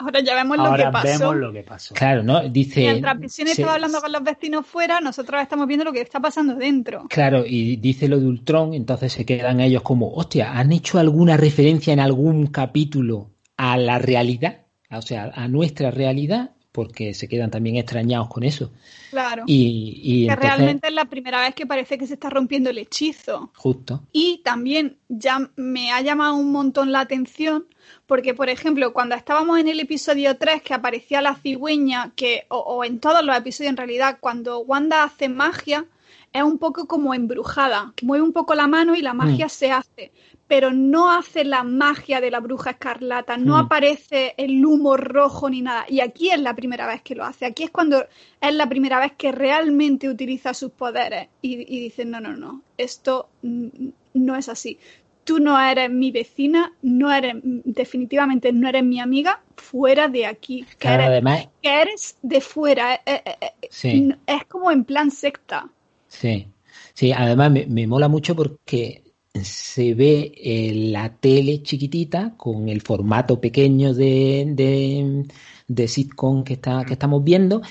Ahora ya vemos lo que pasó. vemos lo que pasó. Claro, ¿no? Dice. Mientras se- estaba hablando con los vecinos fuera, nosotros estamos viendo lo que está pasando dentro. Claro, y dice lo de Ultron, entonces se quedan ellos como, hostia, ¿han hecho alguna referencia en algún capítulo a la realidad? O sea, a nuestra realidad, porque se quedan también extrañados con eso. Claro. Y, y que entonces, realmente es la primera vez que parece que se está rompiendo el hechizo. justo. Y también ya me ha llamado un montón la atención porque, por ejemplo, cuando estábamos en el episodio 3 que aparecía la cigüeña, que, o, o en todos los episodios en realidad, cuando Wanda hace magia, es un poco como embrujada, que mueve un poco la mano y la magia Mm. se hace, pero no hace la magia de la bruja escarlata, no Mm. aparece el humo rojo ni nada. Y aquí es la primera vez que lo hace, aquí es cuando es la primera vez que realmente utiliza sus poderes y, y dice, no, no, no, esto no es así. Tú no eres mi vecina, no eres, definitivamente no eres mi amiga, fuera de aquí. Que, Claro, eres, además, que eres de fuera, eh, eh, eh, sí. es como en plan secta. Sí, sí, además me, me mola mucho porque se ve en la tele chiquitita con el formato pequeño de, de, de sitcom que, está, que estamos viendo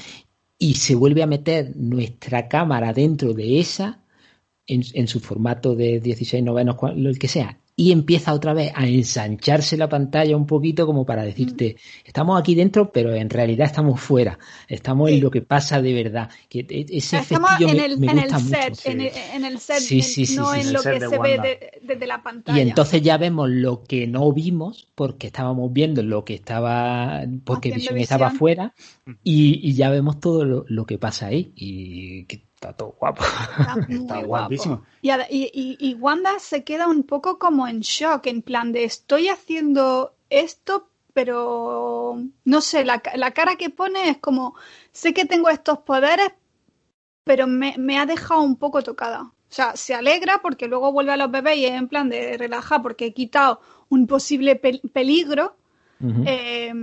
y se vuelve a meter nuestra cámara dentro de esa en, en su formato de 16 novenos, lo que sea, y empieza otra vez a ensancharse la pantalla un poquito como para decirte, estamos aquí dentro, pero en realidad estamos fuera, estamos en lo que pasa de verdad. Que e- ese Estamos en me, el, me en el gusta set, mucho. en, el, en el set, Sí, sí, sí, no sí, en lo que se ve de- desde la pantalla. Y entonces ya vemos lo que no vimos porque estábamos viendo lo que estaba, porque Haciendo Visión estaba afuera y, y ya vemos todo lo, lo que pasa ahí y que está todo guapo. Está muy Está guapo. guapísimo. Y, a- y- Wanda se queda un poco como en shock, en plan de estoy haciendo esto, pero no sé, la, ca- la cara que pone es como, sé que tengo estos poderes, pero me, me ha dejado un poco tocada. O sea, se alegra porque luego vuelve a los bebés y es en plan de relajar porque he quitado un posible pel- peligro. Eh,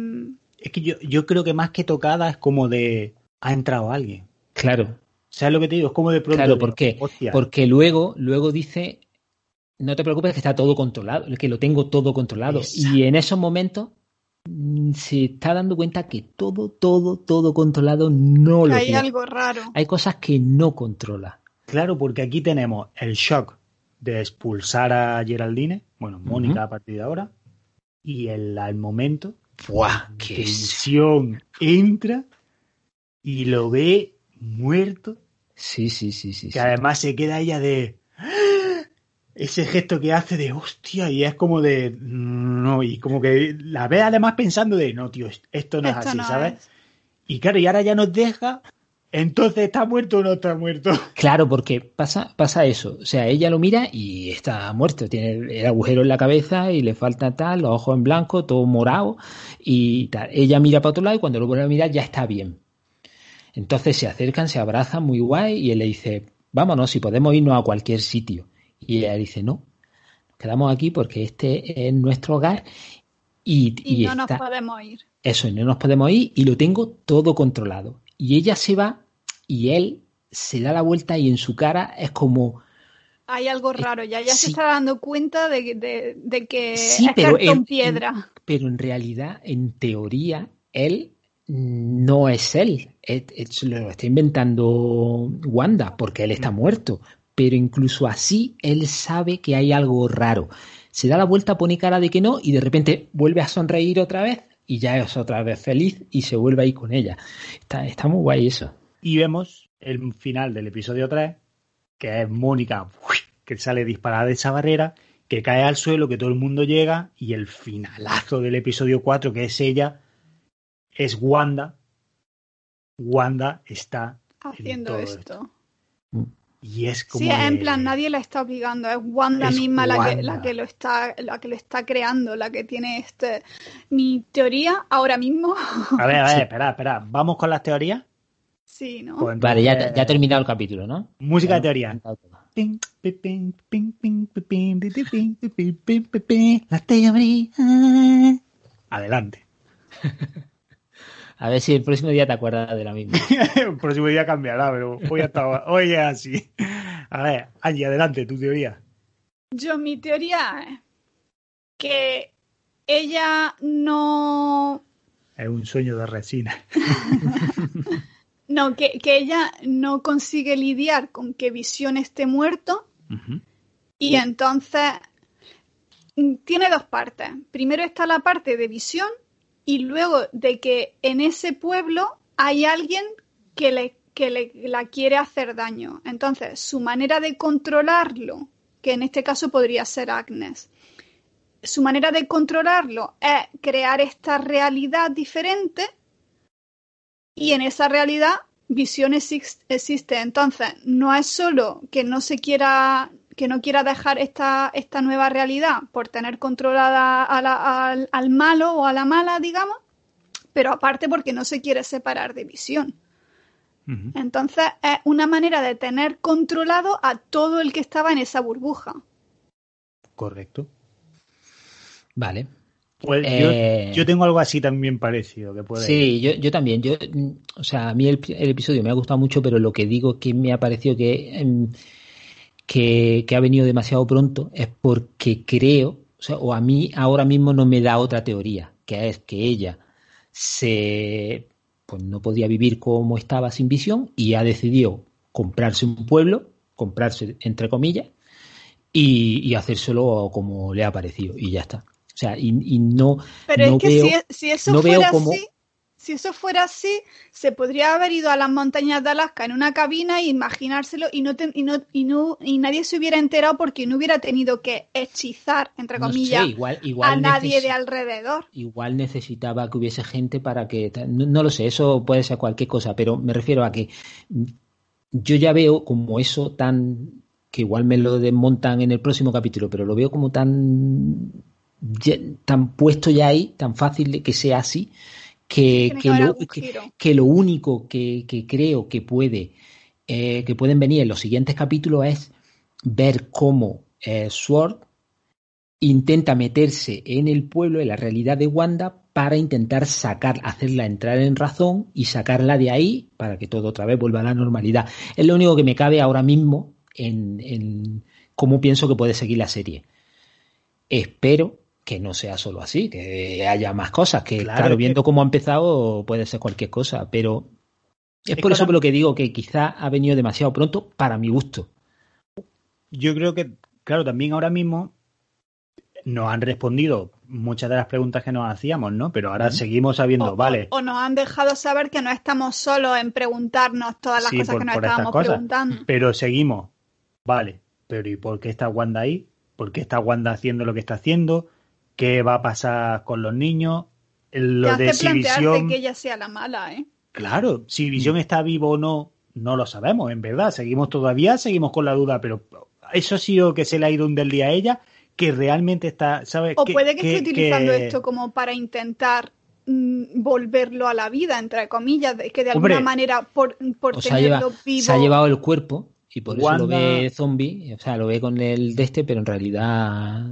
Es que yo, yo creo que más que tocada es como de ha entrado alguien. Claro, ¿Sabes lo que te digo? Es como de pronto. claro, ¿por qué? hostia, Porque luego, luego dice, no te preocupes que está todo controlado, que lo tengo todo controlado. Exacto. Y en esos momentos mm, se está dando cuenta que todo, todo, todo controlado no que lo hay tiene. algo raro. Hay cosas que no controla. Claro, porque aquí tenemos el shock de expulsar a Geraldine, bueno, Mónica a partir de ahora, y el, al momento, ¡Buah! que ¡Qué Visión entra y lo ve muerto, Sí, sí, sí, sí. que sí. además se queda ella de ¡Ah! ese gesto que hace de hostia y es como de no y como que la ve además pensando de no tío esto no es así no sabes es. y claro y ahora ya nos deja entonces está muerto o no está muerto Claro, porque pasa, pasa eso. O sea, ella lo mira y está muerto. Tiene el, agujero en la cabeza y le falta tal, los ojos en blanco, todo morado y tal. Ella mira para otro lado y cuando lo vuelve a mirar ya está bien. Entonces se acercan, se abrazan muy guay y él le dice, vámonos, si podemos irnos a cualquier sitio. Y ella dice, no, nos quedamos aquí porque este es nuestro hogar y, Y, y no está, nos podemos ir. eso, y no nos podemos ir y lo tengo todo controlado. Y ella se va y él se da la vuelta y en su cara es como, Hay algo raro, ya, ya se está dando cuenta de, de- de que Sí, es pero cartón en- piedra. pero en realidad, en teoría, él no es él. Es- es- lo está inventando Wanda porque él está muerto. Pero incluso así, él sabe que hay algo raro. Se da la vuelta, pone cara de que no y de repente vuelve a sonreír otra vez y ya es otra vez feliz y se vuelve a ir con ella. Está, está muy guay eso. Y vemos el final del episodio 3 que es Mónica que sale disparada de esa barrera que cae al suelo que todo el mundo llega y el finalazo del episodio 4 que es ella es Wanda. Wanda está haciendo esto. y es como Sí, en de- plan, nadie la está obligando, es Wanda Es misma la que, la que lo está, la que lo está creando, la que tiene este. Mi teoría ahora mismo, a ver a ver espera espera vamos con las teorías sí, ¿no? Pues Vale, ya, ya ha terminado el capítulo, ¿no? música de teoría La teoría. Adelante. A ver si el próximo día te acuerdas de la misma. El próximo día cambiará, pero hoy, hasta, hoy es así. A ver, Angie, adelante, tu teoría. Yo, mi teoría es que ella no. Es un sueño de resina. No, que, que ella no consigue lidiar con que Visión esté muerto y entonces mm, tiene dos partes. Primero está la parte de Visión y luego de que en ese pueblo hay alguien que le, que le la quiere hacer daño. Entonces, su manera de controlarlo, que en este caso podría ser Agnes, su manera de controlarlo es crear esta realidad diferente y en esa realidad visión exis- existe. Entonces, no es solo que no se quiera que no quiera dejar esta, esta nueva realidad por tener controlada a la- al, al malo o a la mala, digamos, pero aparte porque no se quiere separar de visión. Entonces, es una manera de tener controlado a todo el que estaba en esa burbuja. Correcto. Vale. Pues Eh, yo, yo tengo algo así también parecido que puede. Sí, yo, yo también. Yo, o sea, a mí el, el episodio me ha gustado mucho, pero lo que digo que me ha parecido que, em, que, que ha venido demasiado pronto es porque creo, o sea, o a mí ahora mismo no me da otra teoría, que es que ella se pues no podía vivir como estaba sin visión y ha decidido comprarse un pueblo, comprarse entre comillas, y, y hacérselo como le ha parecido, y ya está. O sea, y, y no, Pero no es que veo, si, si eso no fuera cómo- así, si eso fuera así, se podría haber ido a las montañas de Alaska en una cabina e imaginárselo y no, te- y no, y no y nadie se hubiera enterado porque no hubiera tenido que hechizar, entre no sé, comillas, igual, igual a nadie de alrededor. igual necesitaba que hubiese gente para que no, no lo sé, eso puede ser cualquier cosa, pero me refiero a que yo ya veo como eso tan que igual me lo desmontan en el próximo capítulo, pero lo veo como tan ya- tan puesto ya ahí, tan fácil de que sea así, que, que lo, que- lo único que, que creo que puede eh, que pueden venir en los siguientes capítulos es ver cómo eh, Sword intenta meterse en el pueblo, en la realidad de Wanda, para intentar sacar, hacerla entrar en razón y sacarla de ahí para que todo otra vez vuelva a la normalidad. Es lo único que me cabe ahora mismo en, en cómo pienso que puede seguir la serie. Espero que no sea solo así, que haya más cosas, que Claro, claro, es que- viendo cómo ha empezado puede ser cualquier cosa, pero es Es por eso por lo que digo que quizá ha venido demasiado pronto para mi gusto. Yo creo que, claro, también ahora mismo nos han respondido muchas de las preguntas que nos hacíamos, ¿no? Pero ahora seguimos sabiendo, O, vale, o- o nos han dejado saber que no estamos solos en preguntarnos todas las Sí, cosas por- que nos estábamos cosas. preguntando. pero seguimos, vale, pero ¿y por qué está Wanda ahí? ¿Por qué está Wanda haciendo lo que está haciendo? ¿Qué va a pasar con los niños? Te Lo de hace si Visión, que ella sea la mala, ¿eh? claro, si Mm. Visión está vivo o no, no lo sabemos, en verdad, seguimos todavía, seguimos con la duda, pero eso ha sido que se le ha ido un del día a ella, que realmente está, ¿sabes? O puede que, esté utilizando que- esto como para intentar mm, volverlo a la vida, entre comillas, que de Hombre, alguna manera por, por lleva- tenerlo vivo. se ha llevado el cuerpo y por eso lo ve zombie, o sea, lo ve con el de este, pero en realidad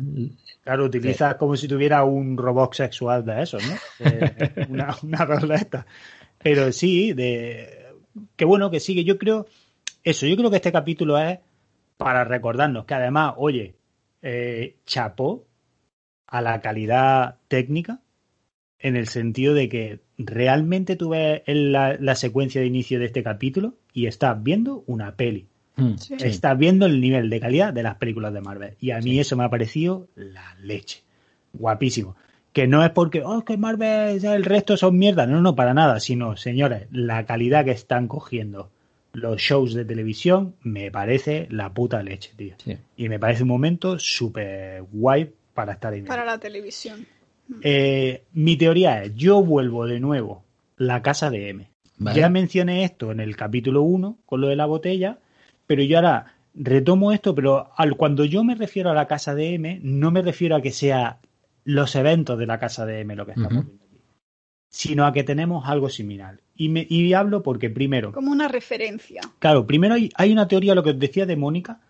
Claro, utilizas como si tuviera un robot sexual de esos, ¿no? Eh, una, una estas. Pero sí, de qué bueno que sigue. Yo creo, eso, yo creo que este capítulo es para recordarnos que además, oye, eh, chapó a la calidad técnica en el sentido de que realmente tú ves en la, la secuencia de inicio de este capítulo y estás viendo una peli. Mm, Sí. Estás viendo el nivel de calidad de las películas de Marvel. Y a mí Sí. eso me ha parecido la leche. Guapísimo. Que no es porque, oh, que Marvel, ya el resto son mierda. No, no, para nada. Sino, señores, la calidad que están cogiendo los shows de televisión me parece la puta leche, tío. Sí. Y me parece un momento súper guay para estar ahí. para la televisión. Eh, mi teoría es, yo vuelvo de nuevo la casa de M. Vale. Ya mencioné esto en el capítulo 1 con lo de la botella, pero yo ahora retomo esto, pero al, cuando yo me refiero a la casa de M, no me refiero a que sea los eventos de la casa de M lo que estamos viendo aquí, sino a que tenemos algo similar. Y, me, y hablo porque primero, Como una referencia. Claro, primero hay, hay una teoría, lo que os decía de Mónica,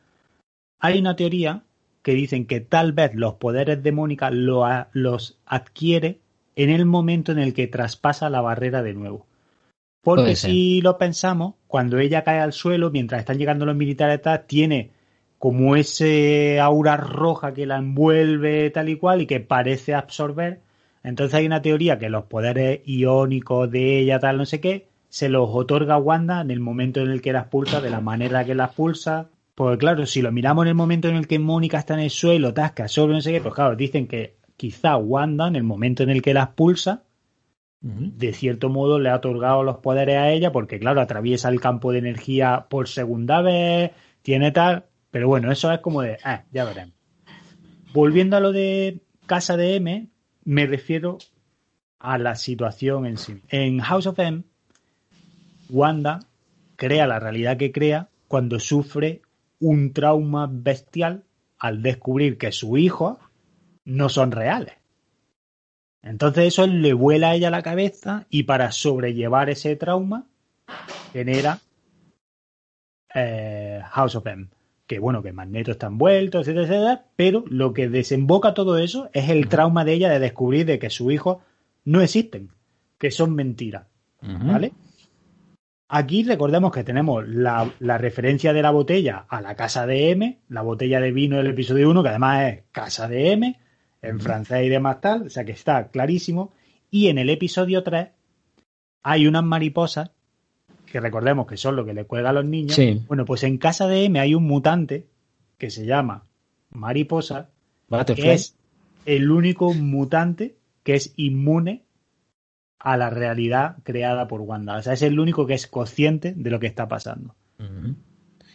hay una teoría que dicen que tal vez los poderes de Mónica lo los adquiere en el momento en el que traspasa la barrera de nuevo. Porque si lo pensamos, cuando ella cae al suelo, mientras están llegando los militares, tal, tiene como ese aura roja que la envuelve tal y cual y que parece absorber. Entonces hay una teoría que los poderes iónicos de ella, tal, no sé qué, se los otorga Wanda en el momento en el que las pulsa, de la manera que las pulsa. Pues claro, si lo miramos en el momento en el que Mónica está en el suelo, tasca, sobre no sé qué, pues claro, dicen que quizá Wanda, en el momento en el que las pulsa. De cierto modo le ha otorgado los poderes a ella, porque claro, atraviesa el campo de energía por segunda vez, tiene tal, pero bueno, eso es como de, ah, ya veremos. Volviendo a lo de Casa de M, me refiero a la situación en sí. En House of M, Wanda crea la realidad que crea cuando sufre un trauma bestial al descubrir que sus hijos no son reales. Entonces eso le vuela a ella la cabeza y para sobrellevar ese trauma genera eh, House of M, que bueno, que Magneto está envuelto, etcétera, etcétera, pero lo que desemboca todo eso es el trauma de ella de descubrir de que sus hijos no existen, que son mentiras, ¿vale? Aquí recordemos que tenemos la, la, referencia de la botella a la casa de M, la botella de vino del episodio 1, que además es casa de M, en francés y demás tal, o sea que está clarísimo. Y en el episodio 3 hay unas mariposas que recordemos que son lo que le cuelga a los niños. Bueno, pues en casa de M hay un mutante que se llama Mariposa, que es el único mutante que es inmune a la realidad creada por Wanda. O sea, es el único que es consciente de lo que está pasando.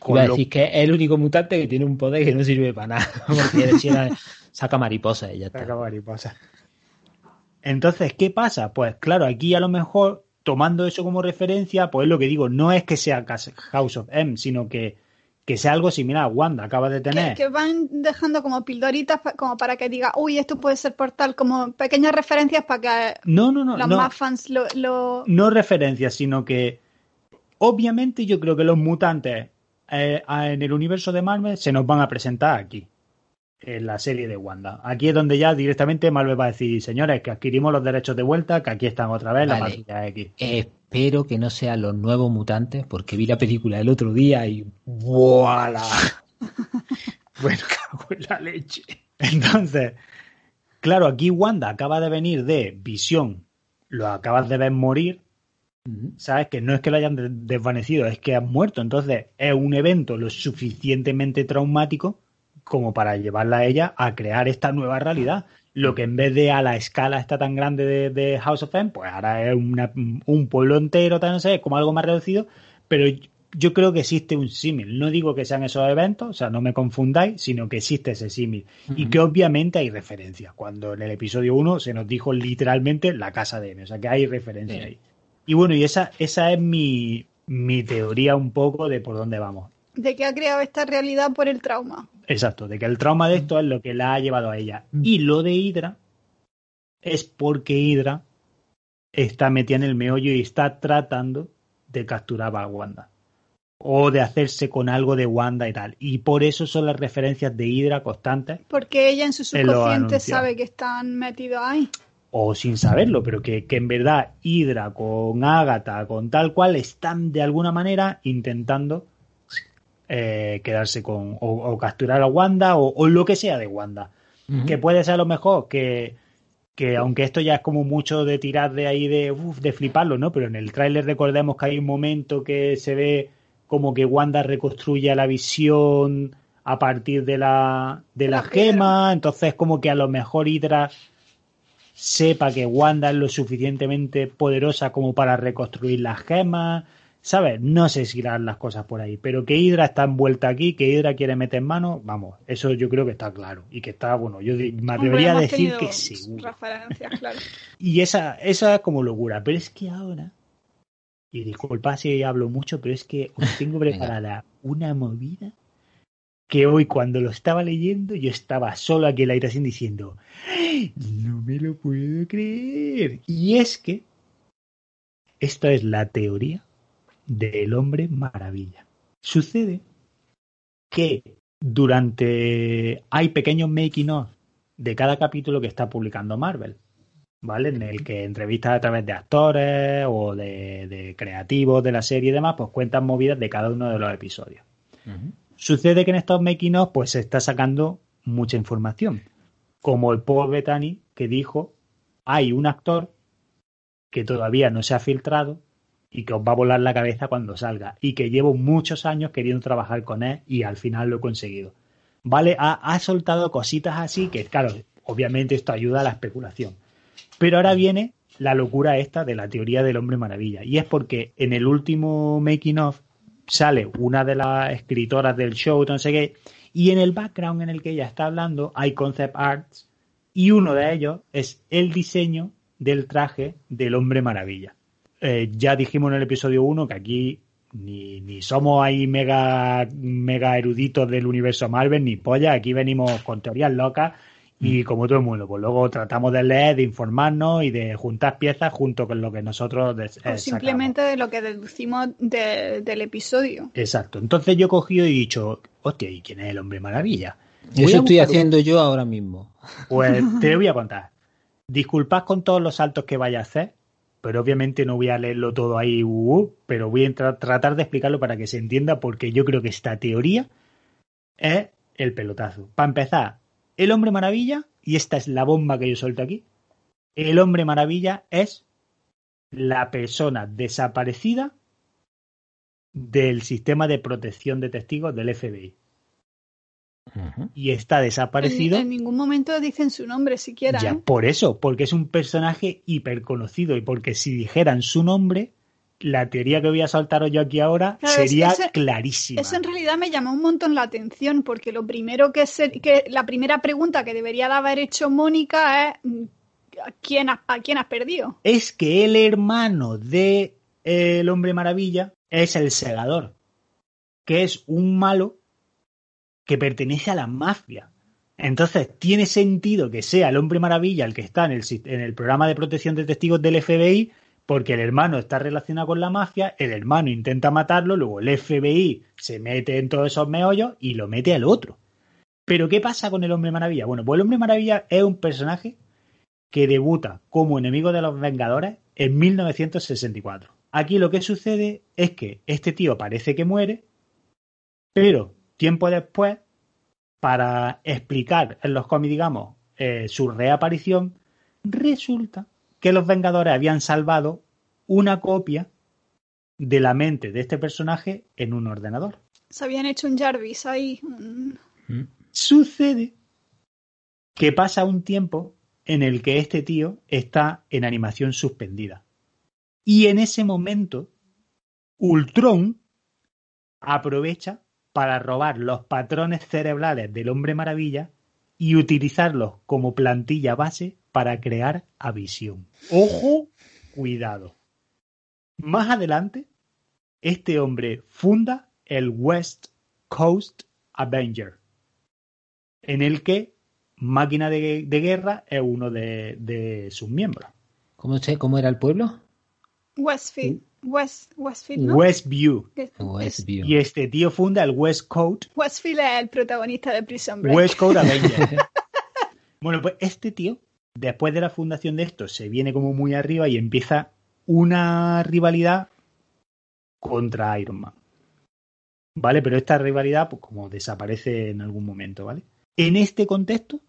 Iba a decir que es el único mutante que tiene un poder que no sirve para nada. Porque saca mariposa y ya está. Saca mariposa. Entonces, ¿qué pasa? Pues claro, aquí a lo mejor tomando eso como referencia, pues lo que digo, no es que sea House of M, sino que, que sea algo similar a Wanda, acaba de tener. Que, van dejando como pildoritas como para que diga, uy, esto puede ser portal, como pequeñas referencias para que no, no, no, los más fans lo, No referencias, sino que obviamente yo creo que los mutantes eh, en el universo de Marvel se nos van a presentar aquí en la serie de Wanda. Aquí es donde ya directamente Marvel va a decir, señores, que adquirimos los derechos de vuelta, que aquí están otra vez la patrulla X. Espero que no sean los nuevos mutantes, porque vi la película el otro día y ¡voilà! bueno, cago en la leche. Entonces, claro, aquí Wanda acaba de venir de visión, lo acabas de ver morir, ¿sabes? Que no es que lo hayan desvanecido, es que han muerto. Entonces, es un evento lo suficientemente traumático como para llevarla a ella a crear esta nueva realidad. Lo que en vez de a la escala está tan grande de, House of M, pues ahora es un pueblo entero, no sé, como algo más reducido, pero yo creo que existe un símil. No digo que sean esos eventos, o sea, no me confundáis, sino que existe ese símil. Y que obviamente hay referencias. Cuando en el episodio 1 se nos dijo literalmente la casa de M, o sea, que hay referencia ahí. Y bueno, y esa, esa es mi, mi teoría un poco de por dónde vamos. De que ha creado esta realidad por el trauma. Exacto, de que el trauma de esto es lo que la ha llevado a ella. Mm. Y lo de Hydra es porque Hydra está metida en el meollo y está tratando de capturar a Wanda. O de hacerse con algo de Wanda y tal. Y por eso son las referencias de Hydra constantes. Porque ella en su subconsciente sabe que están metidos ahí. O sin saberlo, pero que, que en verdad Hydra con Agatha, con tal cual, están de alguna manera intentando eh, quedarse con o, capturar a Wanda o, lo que sea de Wanda. Que puede ser a lo mejor que, que aunque esto ya es como mucho de tirar de ahí de, de fliparlo, ¿no? Pero en el tráiler recordemos que hay un momento que se ve como que Wanda reconstruye la visión a partir de la, de la, gema, entonces como que a lo mejor Hydra sepa que Wanda es lo suficientemente poderosa como para reconstruir las gemas ¿Sabes? No sé si irán las cosas por ahí, pero que Hydra está envuelta aquí, que Hydra quiere meter mano, vamos, eso yo creo que está claro. Y que está, bueno, yo me atrevería a decir que sí. Claro. Y esa, esa es como locura, pero es que ahora, y disculpa si hablo mucho, pero es que os tengo preparada una movida que hoy cuando lo estaba leyendo yo estaba solo aquí en la habitación diciendo, no me lo puedo creer. Y es que esta es la teoría del hombre maravilla. Sucede que durante hay pequeños making of de cada capítulo que está publicando Marvel, ¿vale? En el que entrevistas a través de actores o de, creativos de la serie y demás, pues cuentan movidas de cada uno de los episodios. Sucede que en estos making of pues se está sacando mucha información, como el Paul Bettany que dijo, hay un actor que todavía no se ha filtrado y que os va a volar la cabeza cuando salga y que llevo muchos años queriendo trabajar con él y al final lo he conseguido. ¿Vale? Ha, soltado cositas así que, claro, obviamente esto ayuda a la especulación. Pero ahora viene la locura esta de la teoría del hombre maravilla y es porque en el último making of sale una de las escritoras del show, no sé qué, y en el background en el que ella está hablando hay concept arts y uno de ellos es el diseño del traje del hombre maravilla. Eh, ya dijimos en el episodio 1 que aquí ni, ni somos ahí mega, mega eruditos del universo Marvel, ni polla, aquí venimos con teorías locas Y como todo el mundo, pues luego tratamos de leer, de informarnos y de juntar piezas junto con lo que nosotros des- eh, O simplemente sacamos. de lo que deducimos de- del episodio. Exacto. Entonces yo he cogido y he dicho, hostia, ¿y quién es el hombre maravilla? Voy Eso estoy un- haciendo yo ahora mismo. Pues te voy a contar. Disculpad con todos los saltos que vaya a hacer, pero obviamente no voy a leerlo todo ahí, uh, uh, pero voy a tra- tratar de explicarlo para que se entienda, porque yo creo que esta teoría es el pelotazo. Para empezar, el hombre maravilla, y esta es la bomba que yo suelto aquí, el hombre maravilla es la persona desaparecida del sistema de protección de testigos del FBI. Y está En, desaparecido. en ningún momento dicen su nombre siquiera. Ya, ¿eh? por eso, porque es un personaje hiper conocido y porque si dijeran su nombre, la teoría que voy a soltaros yo aquí ahora Claro, es- sería ese- clarísima. Eso en realidad me llamó un montón la atención, porque lo primero que, se, que la primera pregunta que debería de haber hecho Mónica es ¿a quién, ha- ¿a quién has perdido? Es que el hermano de eh, el hombre maravilla es el segador, que es un malo que pertenece a la mafia. Entonces, tiene sentido que sea el hombre maravilla el que está en el, en el programa de protección de testigos del FBI, porque el hermano está relacionado con la mafia, el hermano intenta matarlo, luego el FBI se mete en todos esos meollos y lo mete al otro. Pero, ¿qué pasa con el hombre maravilla? Bueno, pues el hombre maravilla es un personaje que debuta como enemigo de los Vengadores en 1964. Aquí lo que sucede es que este tío parece que muere, pero tiempo después, para explicar en los cómics, digamos, eh, su reaparición, resulta que los Vengadores habían salvado una copia de la mente de este personaje en un ordenador. Se habían hecho un Jarvis ahí. Mm. Sucede que pasa un tiempo en el que este tío está en animación suspendida. Y en ese momento, Ultron aprovecha para robar los patrones cerebrales del hombre maravilla y utilizarlos como plantilla base para crear a Visión. Ojo, cuidado. Más adelante, este hombre funda el West Coast Avenger, en el que Máquina de, de Guerra es uno de, de sus miembros. ¿Cómo, sé, ¿Cómo era el pueblo? Westfield. West, Westfield, ¿no? Westview. Westview. Y este tío funda el West Coast Westfield es el protagonista de Prison Break. West Coast Avenger. bueno, pues este tío, después de la fundación de esto, se viene como muy arriba y empieza una rivalidad contra Iron Man. ¿Vale? Pero esta rivalidad, pues como desaparece en algún momento, ¿vale? En este contexto,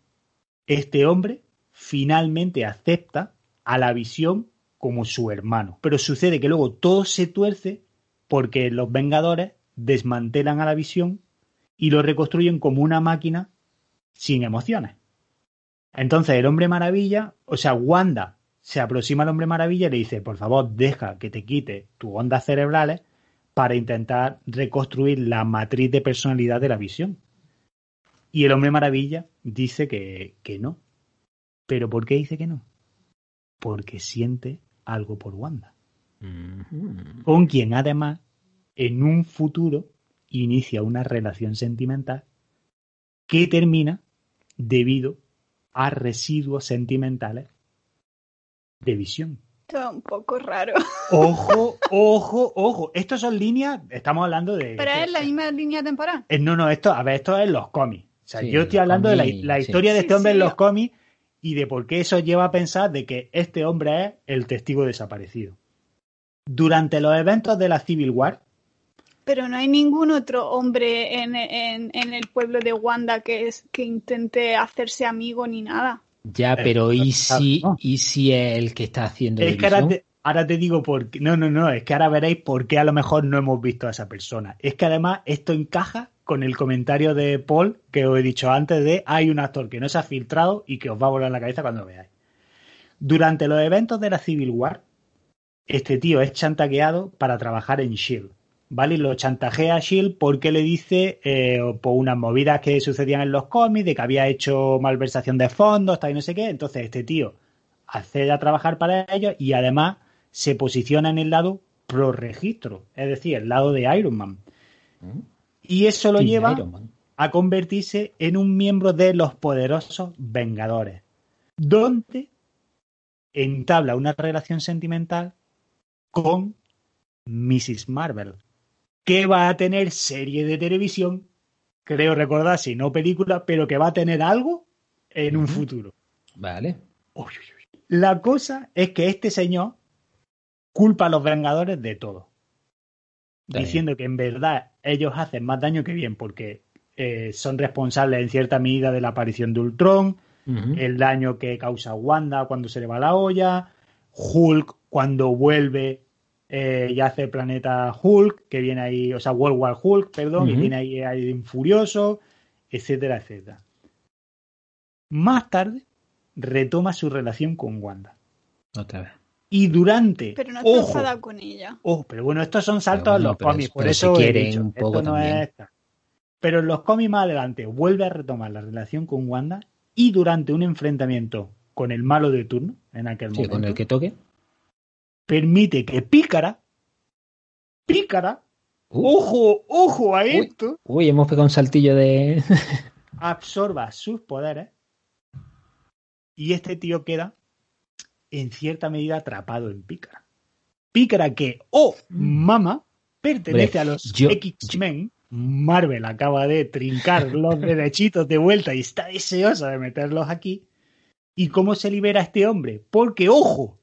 este hombre finalmente acepta a la visión como su hermano. Pero sucede que luego todo se tuerce porque los Vengadores desmantelan a la visión y lo reconstruyen como una máquina sin emociones. Entonces el hombre maravilla, o sea, Wanda se aproxima al hombre maravilla y le dice, por favor, deja que te quite tus ondas cerebrales para intentar reconstruir la matriz de personalidad de la visión. Y el hombre maravilla dice que, que no. ¿Pero por qué dice que no? Porque siente algo por Wanda Ujú. con quien además en un futuro inicia una relación sentimental que termina debido a residuos sentimentales de visión. Todo un poco raro. Ojo, ojo, ojo. Estos son líneas, estamos hablando de... Pero es la misma línea temporal. Eh, No, no, esto, a ver, esto es los cómics. O sea, Sí, yo estoy hablando de la, sí. historia de este hombre en sí. los cómics y de por qué eso lleva a pensar de que este hombre es el testigo desaparecido. Durante los eventos de la Civil War, Pero no hay ningún otro hombre en, en- en el pueblo de Wanda que, es, que intente hacerse amigo ni nada. Ya, pero ¿y si. ¿y si es el que está haciendo Es que ahora te, ahora te digo por qué. No, no, no. Es que ahora veréis por qué a lo mejor no hemos visto a esa persona. Es que además esto encaja con el comentario de Paul que os he dicho antes de hay un actor que no se ha filtrado y que os va a volar la cabeza cuando lo veáis. Durante los eventos de la Civil War, este tío es chantajeado para trabajar en Shield. ¿Vale? Y lo chantajea a Shield porque le dice eh, por unas movidas que sucedían en los cómics, de que había hecho malversación de fondos, tal y no sé qué. Entonces, este tío accede a trabajar para ellos y además se posiciona en el lado pro registro, es decir, el lado de Iron Man. Mm. Y eso lo lleva a convertirse en un miembro de los poderosos Vengadores, donde entabla una relación sentimental con Mrs. Marvel, que va a tener serie de televisión, creo recordar, si no película, pero que va a tener algo en un futuro. Vale. Uy, uy, uy. La cosa es que este señor culpa a los Vengadores de todo, Diciendo que en verdad ellos hacen más daño que bien, porque eh, son responsables en cierta medida de la aparición de Ultron, el daño que causa Wanda cuando se le va la olla, Hulk cuando vuelve eh, y hace planeta Hulk, que viene ahí, o sea, World War Hulk, perdón, y viene ahí, ahí furioso, etcétera, etcétera. Más tarde retoma su relación con Wanda. Otra vez. Y durante. Pero no está ojo, enfadado con ella. ojo, pero bueno, estos son saltos en bueno, los cómics, por eso he quieren dicho, un esto poco no también. es esta. Pero en los cómics más adelante vuelve a retomar la relación con Wanda y durante un enfrentamiento con el malo de turno, en aquel Sí, momento, con el que toque. permite que Pícara, Pícara, Uh, ojo, ojo a Uy. esto, Uy, hemos pegado un saltillo de. absorba sus poderes y este tío queda en cierta medida atrapado en Pícara. Pícara que, oh, mama, pertenece Hombre, a los X-Men. Marvel acaba de trincar los derechitos de vuelta y está deseoso de meterlos aquí. ¿Y cómo se libera este hombre? Porque, ojo,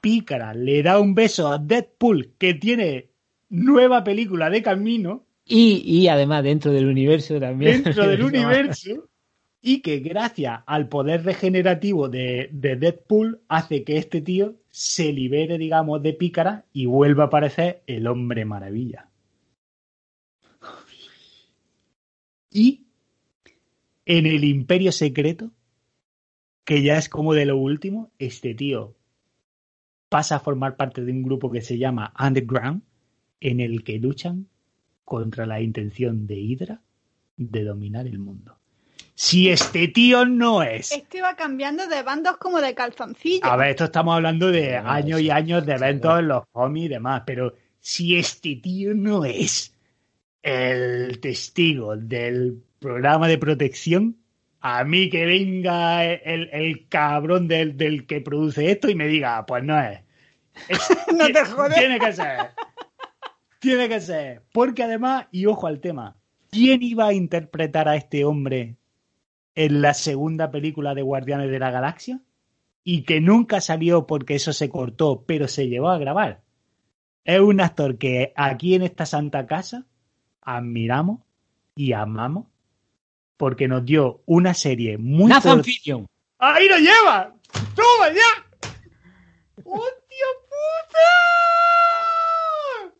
Pícara le da un beso a Deadpool que tiene nueva película de camino Y, y además dentro del universo también. dentro del universo y que gracias al poder regenerativo de, de Deadpool hace que este tío se libere, digamos, de pícara y vuelva a aparecer el hombre maravilla. Y en el imperio secreto, que ya es como de lo último, este tío pasa a formar parte de un grupo que se llama Underground, en el que luchan contra la intención de Hydra de dominar el mundo. Si este tío no es. Este va cambiando de bandos como de calzoncillo. A ver, esto estamos hablando de años y años de sí, eventos en los cómics y demás, pero si este tío no es el testigo del programa de protección, a mí que venga el, el cabrón del, del que produce esto y me diga, pues no es. Es- No te jodes. Tiene que ser. Tiene que ser. Porque además, y ojo al tema, ¿quién iba a interpretar a este hombre en la segunda película de Guardianes de la Galaxia? Y que nunca salió porque eso se cortó, pero se llevó a grabar. Es un actor que aquí en esta santa casa admiramos y amamos porque nos dio una serie muy Nathan por- Fillion. ¡Ahí lo lleva! ¡Toma ya! ¡Hostia puta!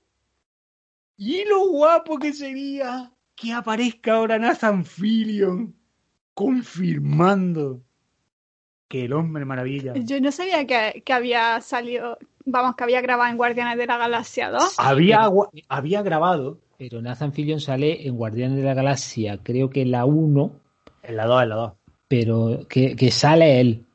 Y lo guapo que sería que aparezca ahora Nathan Fillion confirmando que el hombre maravilla Yo no sabía que, que había salido, vamos, que había grabado en Guardianes de la Galaxia 2. había, había grabado Pero Nathan Fillion sale en Guardianes de la Galaxia, creo que la 1, en la 2, en la 2. pero que, que sale él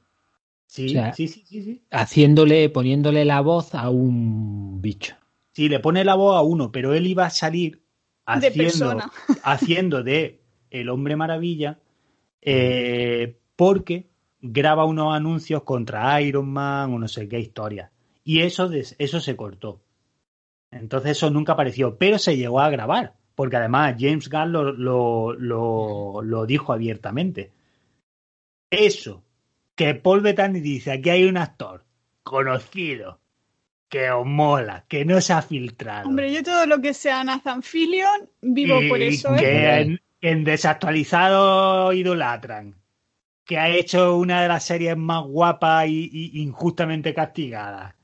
Sí, O sea, sí, sí, sí, sí. haciéndole, poniéndole la voz a un bicho. Sí, le pone la voz a uno, pero él iba a salir haciendo, haciendo de el hombre maravilla eh, porque graba unos anuncios contra Iron Man o no sé qué historia. Y eso, des- eso se cortó. Entonces eso nunca apareció, pero se llegó a grabar, porque además James Gunn lo, lo, lo, lo dijo abiertamente. Eso, que Paul Bettany dice, aquí hay un actor conocido, que os mola, que no se ha filtrado. Hombre, yo todo lo que sea Nathan Fillion, vivo y por eso, que ¿eh? En, en desactualizado idolatran. Que ha hecho una de las series más guapas y, y injustamente castigadas.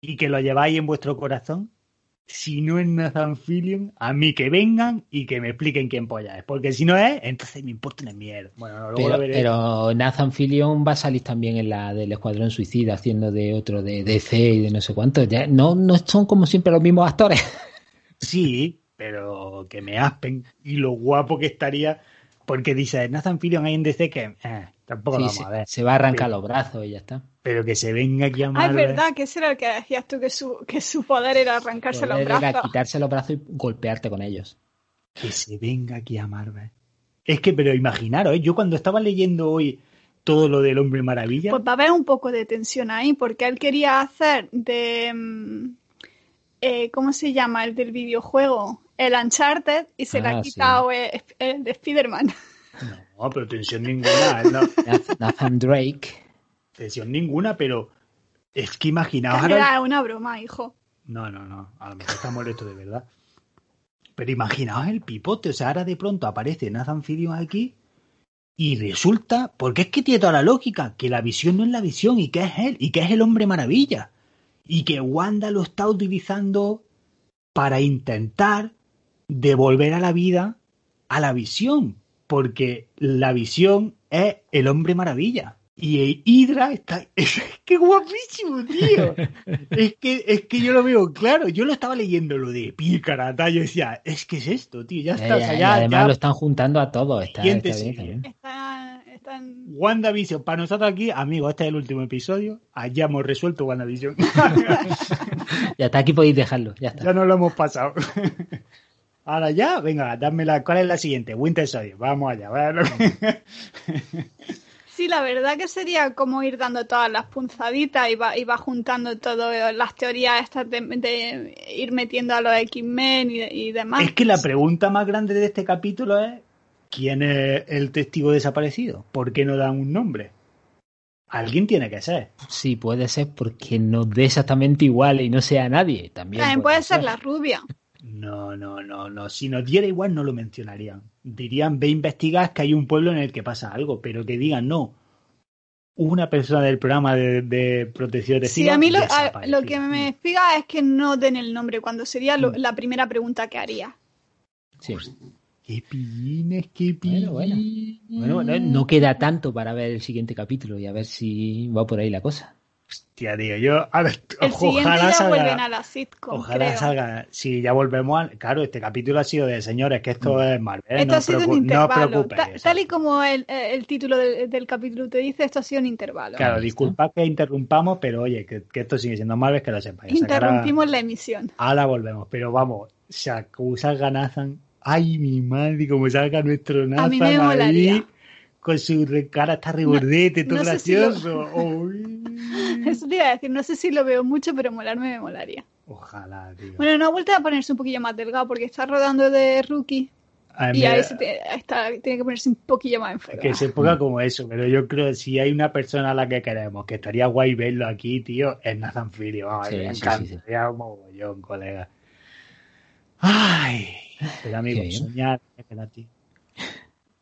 Y que lo lleváis en vuestro corazón. Si no es Nathan Fillion, a mí que vengan y que me expliquen quién polla es. Porque si no es, entonces me importa una mierda. Bueno, luego Pero, lo veré. pero Nathan Fillion va a salir también en la del Escuadrón Suicida, haciendo de otro de DC y de no sé cuánto. Ya, no, no son como siempre los mismos actores. Sí, pero que me aspen. Y lo guapo que estaría. Porque dice Nathan Fillion hay en DC que eh, tampoco lo Sí, vamos se, a ver. se va a arrancar los brazos y ya está. Pero que se venga aquí a Ah, es verdad, que ese era el que decías tú, que su, que su poder era arrancarse los Poder era brazos. quitarse los brazos y golpearte con ellos. Que se venga aquí a Marvel Es que, pero imaginaros, ¿eh? yo cuando estaba leyendo hoy todo lo del hombre maravilla. Pues va a haber un poco de tensión ahí, porque él quería hacer de. mm, eh, ¿Cómo se llama? El del videojuego. El Uncharted y se le Ah, ha sí. quitado el, el de Spider-Man. No, pero tensión ninguna, ¿eh? no, Nath- Nathan Drake. tensión ninguna, pero es que imaginaos ahora. Era una broma, hijo. No, no, no, a lo mejor está molesto de verdad. Pero imaginaos el pipote, o sea, ahora de pronto aparece Nathan Fillion aquí y resulta, porque es que tiene toda la lógica, que la visión no es la visión y que es él, y que es el hombre maravilla. Y que Wanda lo está utilizando para intentar devolver a la vida a la visión, porque la visión es el hombre maravilla. Y Hydra está... Es que guapísimo, tío. Es que, es que yo lo veo claro. Yo lo estaba leyendo lo de pícara, tal. Yo decía, es que es esto, tío. Ya Ya, está. o ya, sea, y ya- además ya- lo están juntando a todos. Está, Siguiente está bien, serie. está bien. Está, está en- WandaVision, para nosotros aquí, amigos, este es el último episodio. Allá hemos resuelto WandaVision. Ya está, aquí podéis dejarlo. Ya está. ya nos lo hemos pasado. Ahora ya, venga, dame la. ¿Cuál es la siguiente? Winter Soldier. Vamos allá. Sí, la verdad que sería como ir dando todas las punzaditas y va, y va juntando todas las teorías estas de, de ir metiendo a los X-Men y, y demás. Es que la pregunta más grande de este capítulo es: ¿quién es el testigo desaparecido? ¿Por qué no dan un nombre? Alguien tiene que ser. Sí, puede ser porque nos dé exactamente igual y no sea nadie. También, También puede ser la rubia. No, no, no, no. Si nos diera igual no lo mencionarían. Dirían, ve a investigar que hay un pueblo en el que pasa algo, pero que digan, no. Una persona del programa de, de protección de Sí, a mí lo, a- lo que me explica es que no den el nombre, cuando sería lo- la primera pregunta que haría. Sí. Qué pillines, qué Bueno, bueno. pillines. Bueno, bueno, no queda tanto para ver el siguiente capítulo y a ver si va por ahí la cosa. Hostia, tío, yo. ahora, El siguiente ojalá ya salga- vuelven a la sitcom, Ojalá creo. salga. Si ya volvemos al. Claro, este capítulo ha sido de señores, que esto es Marvel. Esto no ha sido os un preocu- no intervalo. preocupéis. Ta- tal y como el, el título del, del capítulo te dice, esto ha sido un intervalo. Claro, está. disculpad que interrumpamos, pero oye, que, que esto sigue siendo Marvel, que lo sepáis. Ahora- Interrumpimos la emisión. Ahora volvemos, pero vamos, se salga Nathan. Ay, mi madre, como salga nuestro Nathan mí me ahí, con su cara hasta rebordete, todo no sé si lo- gracioso. Uy. Eso te iba a decir, no sé si lo veo mucho, pero molarme me molaría. Ojalá, tío. Bueno, no ha vuelto a ponerse un poquillo más delgado porque está rodando de rookie Ay, y mira, ahí se te- está, tiene que ponerse un poquillo más enfermo. que se ponga como eso, pero yo creo que si hay una persona a la que queremos, que estaría guay verlo aquí, tío, es Nathan Filio. Vamos, Sí, me sí, encantaría un mogollón, colega. Ay, pero amigo, soñar es gratis.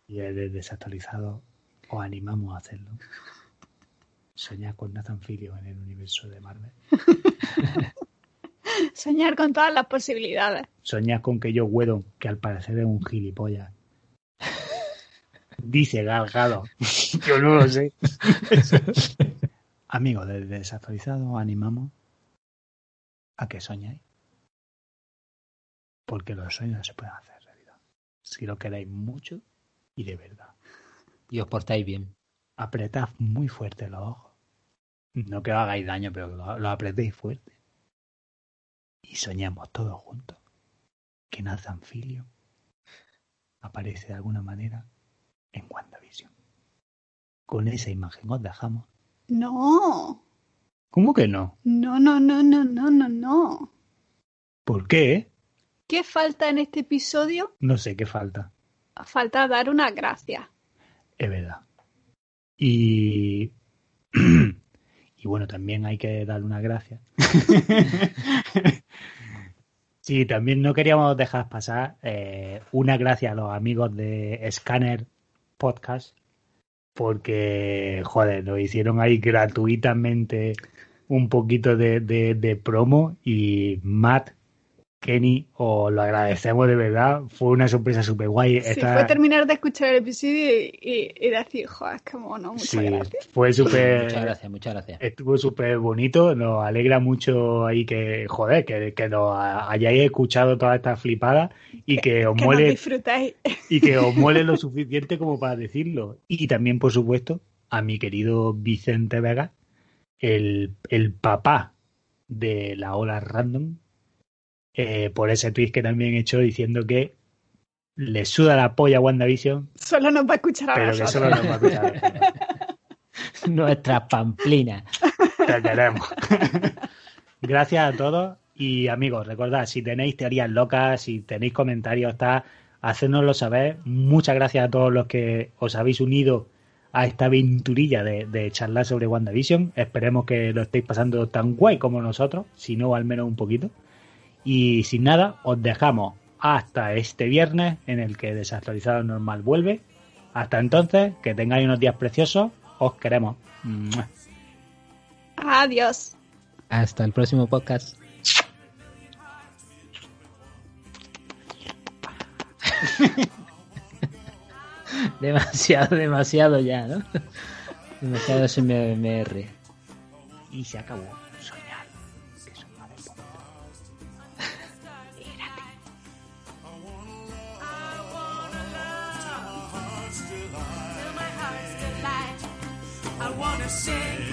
Y el desactualizado os animamos a hacerlo. Soñar con Nathan Filio en el universo de Marvel. Soñar con todas las posibilidades. Soñar con que yo Whedon, que al parecer es un gilipollas. Dice Galgado. yo no lo sé. Amigos del desactualizado, os animamos a que soñéis. Porque los sueños no se pueden hacer realidad. Si lo queréis mucho y de verdad. Y os portáis bien. Apretad muy fuerte los ojos. No que os hagáis daño, pero que lo apretéis fuerte. Y soñamos todos juntos que Nathan Filio aparece de alguna manera en WandaVision. Con esa imagen os dejamos. No, ¿Cómo que no? no, no, no, no, no, no, no. ¿Por qué? ¿Qué falta en este episodio? No sé qué falta. Falta dar una gracia. Es verdad. Y. y bueno, también hay que darle una gracia. sí, también no queríamos dejar pasar eh, una gracia a los amigos de Scanner Podcast, porque, joder, nos hicieron ahí gratuitamente un poquito de, de- de promo y Matt, Kenny, os lo agradecemos de verdad. Fue una sorpresa súper guay. Sí, fue terminar de escuchar el episodio y, y- y decir, joder, qué mono, muchas Sí, gracias. fue súper. Muchas gracias, muchas gracias. Estuvo súper bonito, nos alegra mucho ahí que, joder, que, que nos hayáis escuchado todas estas flipadas y que os Que muele y que os muele lo suficiente como para decirlo. Y también, por supuesto, a mi querido Vicente Vega, el, el papá de la ola random, eh, por ese tweet que también he hecho diciendo que le suda la polla a WandaVision, Solo nos va a escuchar a pero que solo nos va a escuchar. Nuestra pamplina. Te queremos. Gracias a todos y amigos, recordad, si tenéis teorías locas, si tenéis comentarios, está, hacérnoslo saber. Muchas gracias a todos los que os habéis unido a esta aventurilla de, de charlar sobre WandaVision. Esperemos que lo estéis pasando tan guay como nosotros, si no, al menos un poquito. Y sin nada, os dejamos hasta este viernes en el que Desactualizado Normal vuelve. Hasta entonces, que tengáis unos días preciosos. Os queremos. Adiós. Hasta el próximo podcast. demasiado, demasiado ya, ¿no? Demasiado SMR. Y se acabó. sing.